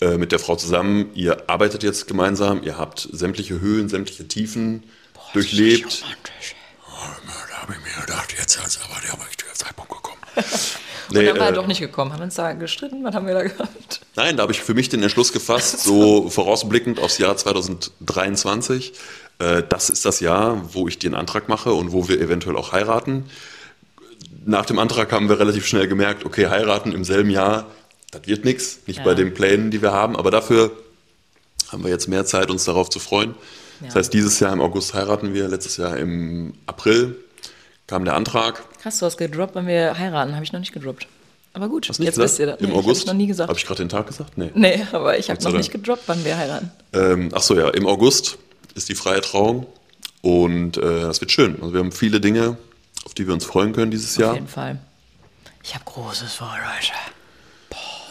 äh, mit der Frau zusammen, ihr arbeitet jetzt gemeinsam, ihr habt sämtliche Höhen, sämtliche Tiefen durchlebt. Da habe ich mir gedacht, jetzt ist aber der richtige Zeitpunkt gekommen. Und dann war er äh, doch nicht gekommen. Haben wir uns da gestritten? Was haben wir da gehabt? Nein, da habe ich für mich den Entschluss gefasst, so vorausblickend aufs Jahr 2023. Äh, das ist das Jahr, wo ich den Antrag mache und wo wir eventuell auch heiraten. Nach dem Antrag haben wir relativ schnell gemerkt, okay, heiraten im selben Jahr, das wird nichts, nicht Ja. bei den Plänen, die wir haben, aber dafür haben wir jetzt mehr Zeit, uns darauf zu freuen. Das Ja. heißt, dieses Jahr im August heiraten wir, letztes Jahr im April kam der Antrag. Krass, du hast gedroppt, wenn wir heiraten. Habe ich noch nicht gedroppt. Aber gut, Hast jetzt gesagt? wisst ihr das. Im Nee, ich August? hab's noch nie gesagt. Habe ich gerade den Tag gesagt? Nee. Nee, aber ich habe noch nicht gedroppt, wann wir heiraten. Ähm, ach so, ja, im August ist die freie Trauung und äh, das wird schön. Also wir haben viele Dinge, auf die wir uns freuen können dieses Auf Jahr. jeden Fall. Ich habe Großes vor, Leute.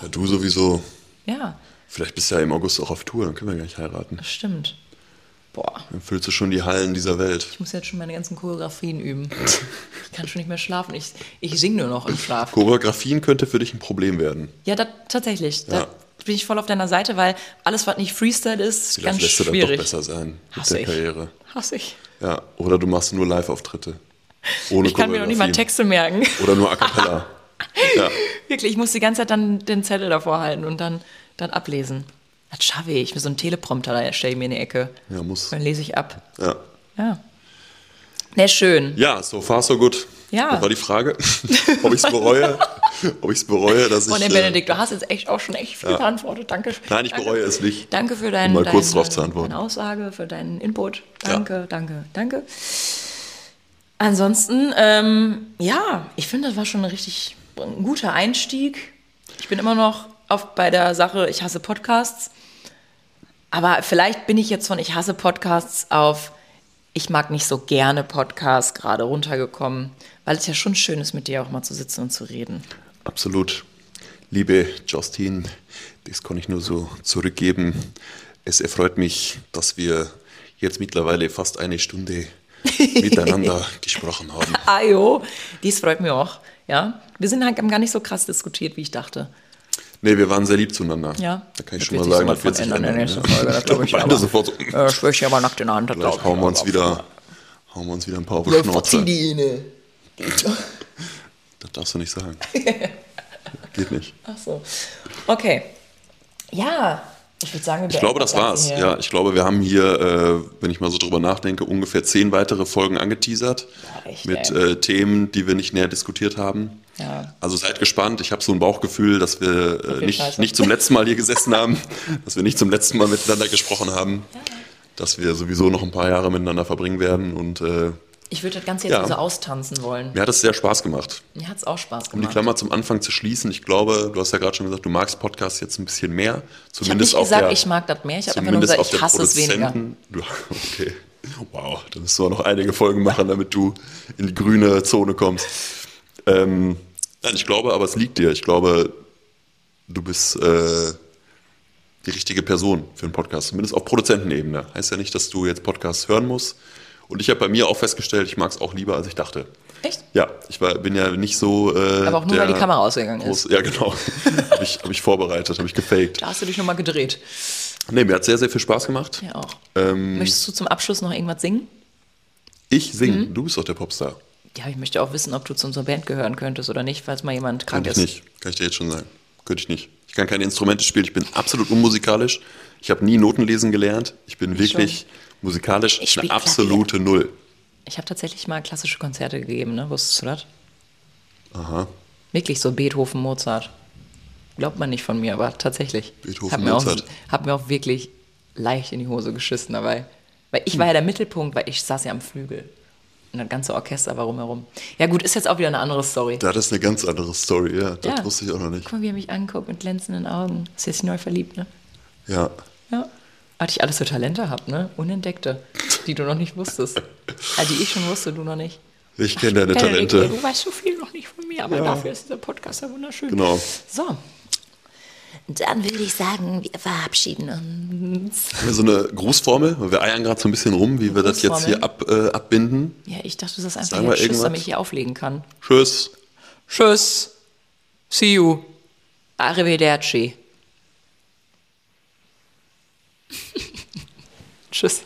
Ja, du sowieso. Ja, Vielleicht bist du ja im August auch auf Tour, dann können wir gleich heiraten. das stimmt. Boah, Dann füllst du schon die Hallen dieser Welt. ich muss jetzt schon meine ganzen Choreografien üben. Ich kann schon nicht mehr schlafen. Ich, ich singe nur noch im Schlaf. Choreografien könnte für dich ein Problem werden. Ja, das, tatsächlich. Da Ja. Bin ich voll auf deiner Seite, weil alles, was nicht Freestyle ist, Vielleicht ganz lässt du das doch schwierig. besser sein mit Hasse der ich. Karriere. Hasse ich. Ja, oder du machst nur Live-Auftritte. Ohne Ich kann mir noch nicht mal. Texte merken. Oder nur A Cappella. ja. Wirklich, ich muss die ganze Zeit dann den Zettel davor halten und dann, dann ablesen. Das schaffe ich. Mit so einem Teleprompter, da stelle ich mir in die Ecke. ja, muss. Dann lese ich ab. Ja. Ja. Ne, schön. ja, so far so gut. Ja. Das war die Frage, ob ich es bereue. ob ich es bereue, dass ich... Und der äh, Benedikt, du hast jetzt echt auch schon echt viel beantwortet. Danke. Nein, ich danke. bereue es nicht. Danke für dein, Um mal dein, kurz drauf zu antworten. deine Aussage, für deinen Input. Ja. Danke, danke, danke. Ansonsten, ähm, ja, ich finde, das war schon ein richtig ein guter Einstieg. Ich bin immer noch auf, bei der Sache, ich hasse Podcasts. Aber vielleicht bin ich jetzt von ich hasse Podcasts auf ich mag nicht so gerne Podcasts gerade runtergekommen, weil es ja schon schön ist, mit dir auch mal zu sitzen und zu reden. Absolut. Liebe Justin, das kann ich nur so zurückgeben. Es erfreut mich, dass wir jetzt mittlerweile fast eine Stunde miteinander gesprochen haben. Ajo, dies freut mich auch. Ja, wir sind halt, haben gar nicht so krass diskutiert, wie ich dachte. Nee, wir waren sehr lieb zueinander. Ja. Da kann ich Das schon mal sagen, das wird sich ändern in der ändern. nächsten Folge, das glaub ich aber. sofort so. Äh, ich möchte aber nackt in der Hand. das hauen wir uns wieder, hauen wir uns wieder ein paar auf die Ja, Schnauze. verzieh die inne. Das darfst du nicht sagen. Geht nicht. Ach so. Okay. Ja, ich würde sagen, wir Ich glaube, das war's. Ja, ich glaube, wir haben hier, äh, wenn ich mal so drüber nachdenke, ungefähr zehn weitere Folgen angeteasert Boah, echt, mit äh, Themen, die wir nicht näher diskutiert haben. Ja. Also seid gespannt. Ich habe so ein Bauchgefühl, dass wir äh, nicht, Scheiße. nicht zum letzten Mal hier gesessen haben, dass wir nicht zum letzten Mal miteinander gesprochen haben, dass wir sowieso noch ein paar Jahre miteinander verbringen werden. Und äh, Ich würde das Ganze jetzt Ja. also austanzen wollen. mir hat es sehr Spaß gemacht. Mir hat es auch Spaß Um die gemacht. Klammer zum Anfang zu schließen, ich glaube, du hast ja gerade schon gesagt, du magst Podcasts jetzt ein bisschen mehr. ich habe Zumindest nicht gesagt, der, ich mag das mehr. Ich habe einfach nur zumindest gesagt, ich hasse es weniger. Du, okay. Wow, da du auch noch einige Folgen machen, damit du in die grüne Zone kommst. Ähm, nein, ich glaube, aber es liegt dir. Ich glaube, du bist äh, die richtige Person für einen Podcast, zumindest auf Produzentenebene. Heißt ja nicht, dass du jetzt Podcasts hören musst. Und ich habe bei mir auch festgestellt, ich mag es auch lieber, als ich dachte. Echt? Ja, ich war, bin ja nicht so. Äh, Aber auch nur, weil die Kamera ausgegangen ist. groß- Ja, genau. habe ich, hab ich vorbereitet, habe ich gefaked. Da hast du dich nochmal gedreht. Nee, mir hat sehr, sehr viel Spaß gemacht. Ja, auch. Ähm, Möchtest du zum Abschluss noch irgendwas singen? ich singe, Mhm. du bist doch der Popstar. Ja, ich möchte auch wissen, ob du zu unserer Band gehören könntest oder nicht, falls mal jemand krank Könnte ich ist. nicht. Kann ich dir jetzt schon sagen. Könnte ich nicht. Ich kann keine Instrumente spielen, ich bin absolut unmusikalisch. Ich habe nie Noten lesen gelernt. Ich bin wirklich musikalisch Ich eine absolute Null. Ich habe tatsächlich mal klassische Konzerte gegeben, ne? Wusstest du das? Aha. Wirklich so Beethoven, Mozart. Glaubt man nicht von mir, aber tatsächlich. Beethoven, hab mir Mozart. Auch, hab mir auch wirklich leicht in die Hose geschissen dabei. Weil ich war ja der Mittelpunkt, weil ich saß ja am Flügel. Und das ganze Orchester war rumherum. Ja gut, ist jetzt auch wieder eine andere Story. Das ist eine ganz andere Story, ja. Das Ja. wusste ich auch noch nicht. Guck mal, wie er mich anguckt mit glänzenden Augen. Ist jetzt neu verliebt, ne? Ja. Ja. Was ich alles für Talente habe, ne? Unentdeckte, die du noch nicht wusstest. Ah, die ich schon wusste, du noch nicht. Ich kenne deine Talente. Du weißt so viel noch nicht von mir, aber Ja. dafür ist dieser Podcast ja wunderschön. Genau. So. Dann würde ich sagen, wir verabschieden uns. Haben wir so eine Grußformel? Wir eiern gerade so ein bisschen rum, wie wir das jetzt hier ab, äh, abbinden. Ja, ich dachte, du sagst einfach Sagen jetzt Tschüss, irgendwas? damit ich hier auflegen kann. Tschüss. Tschüss. See you. Arrivederci. Tschüss.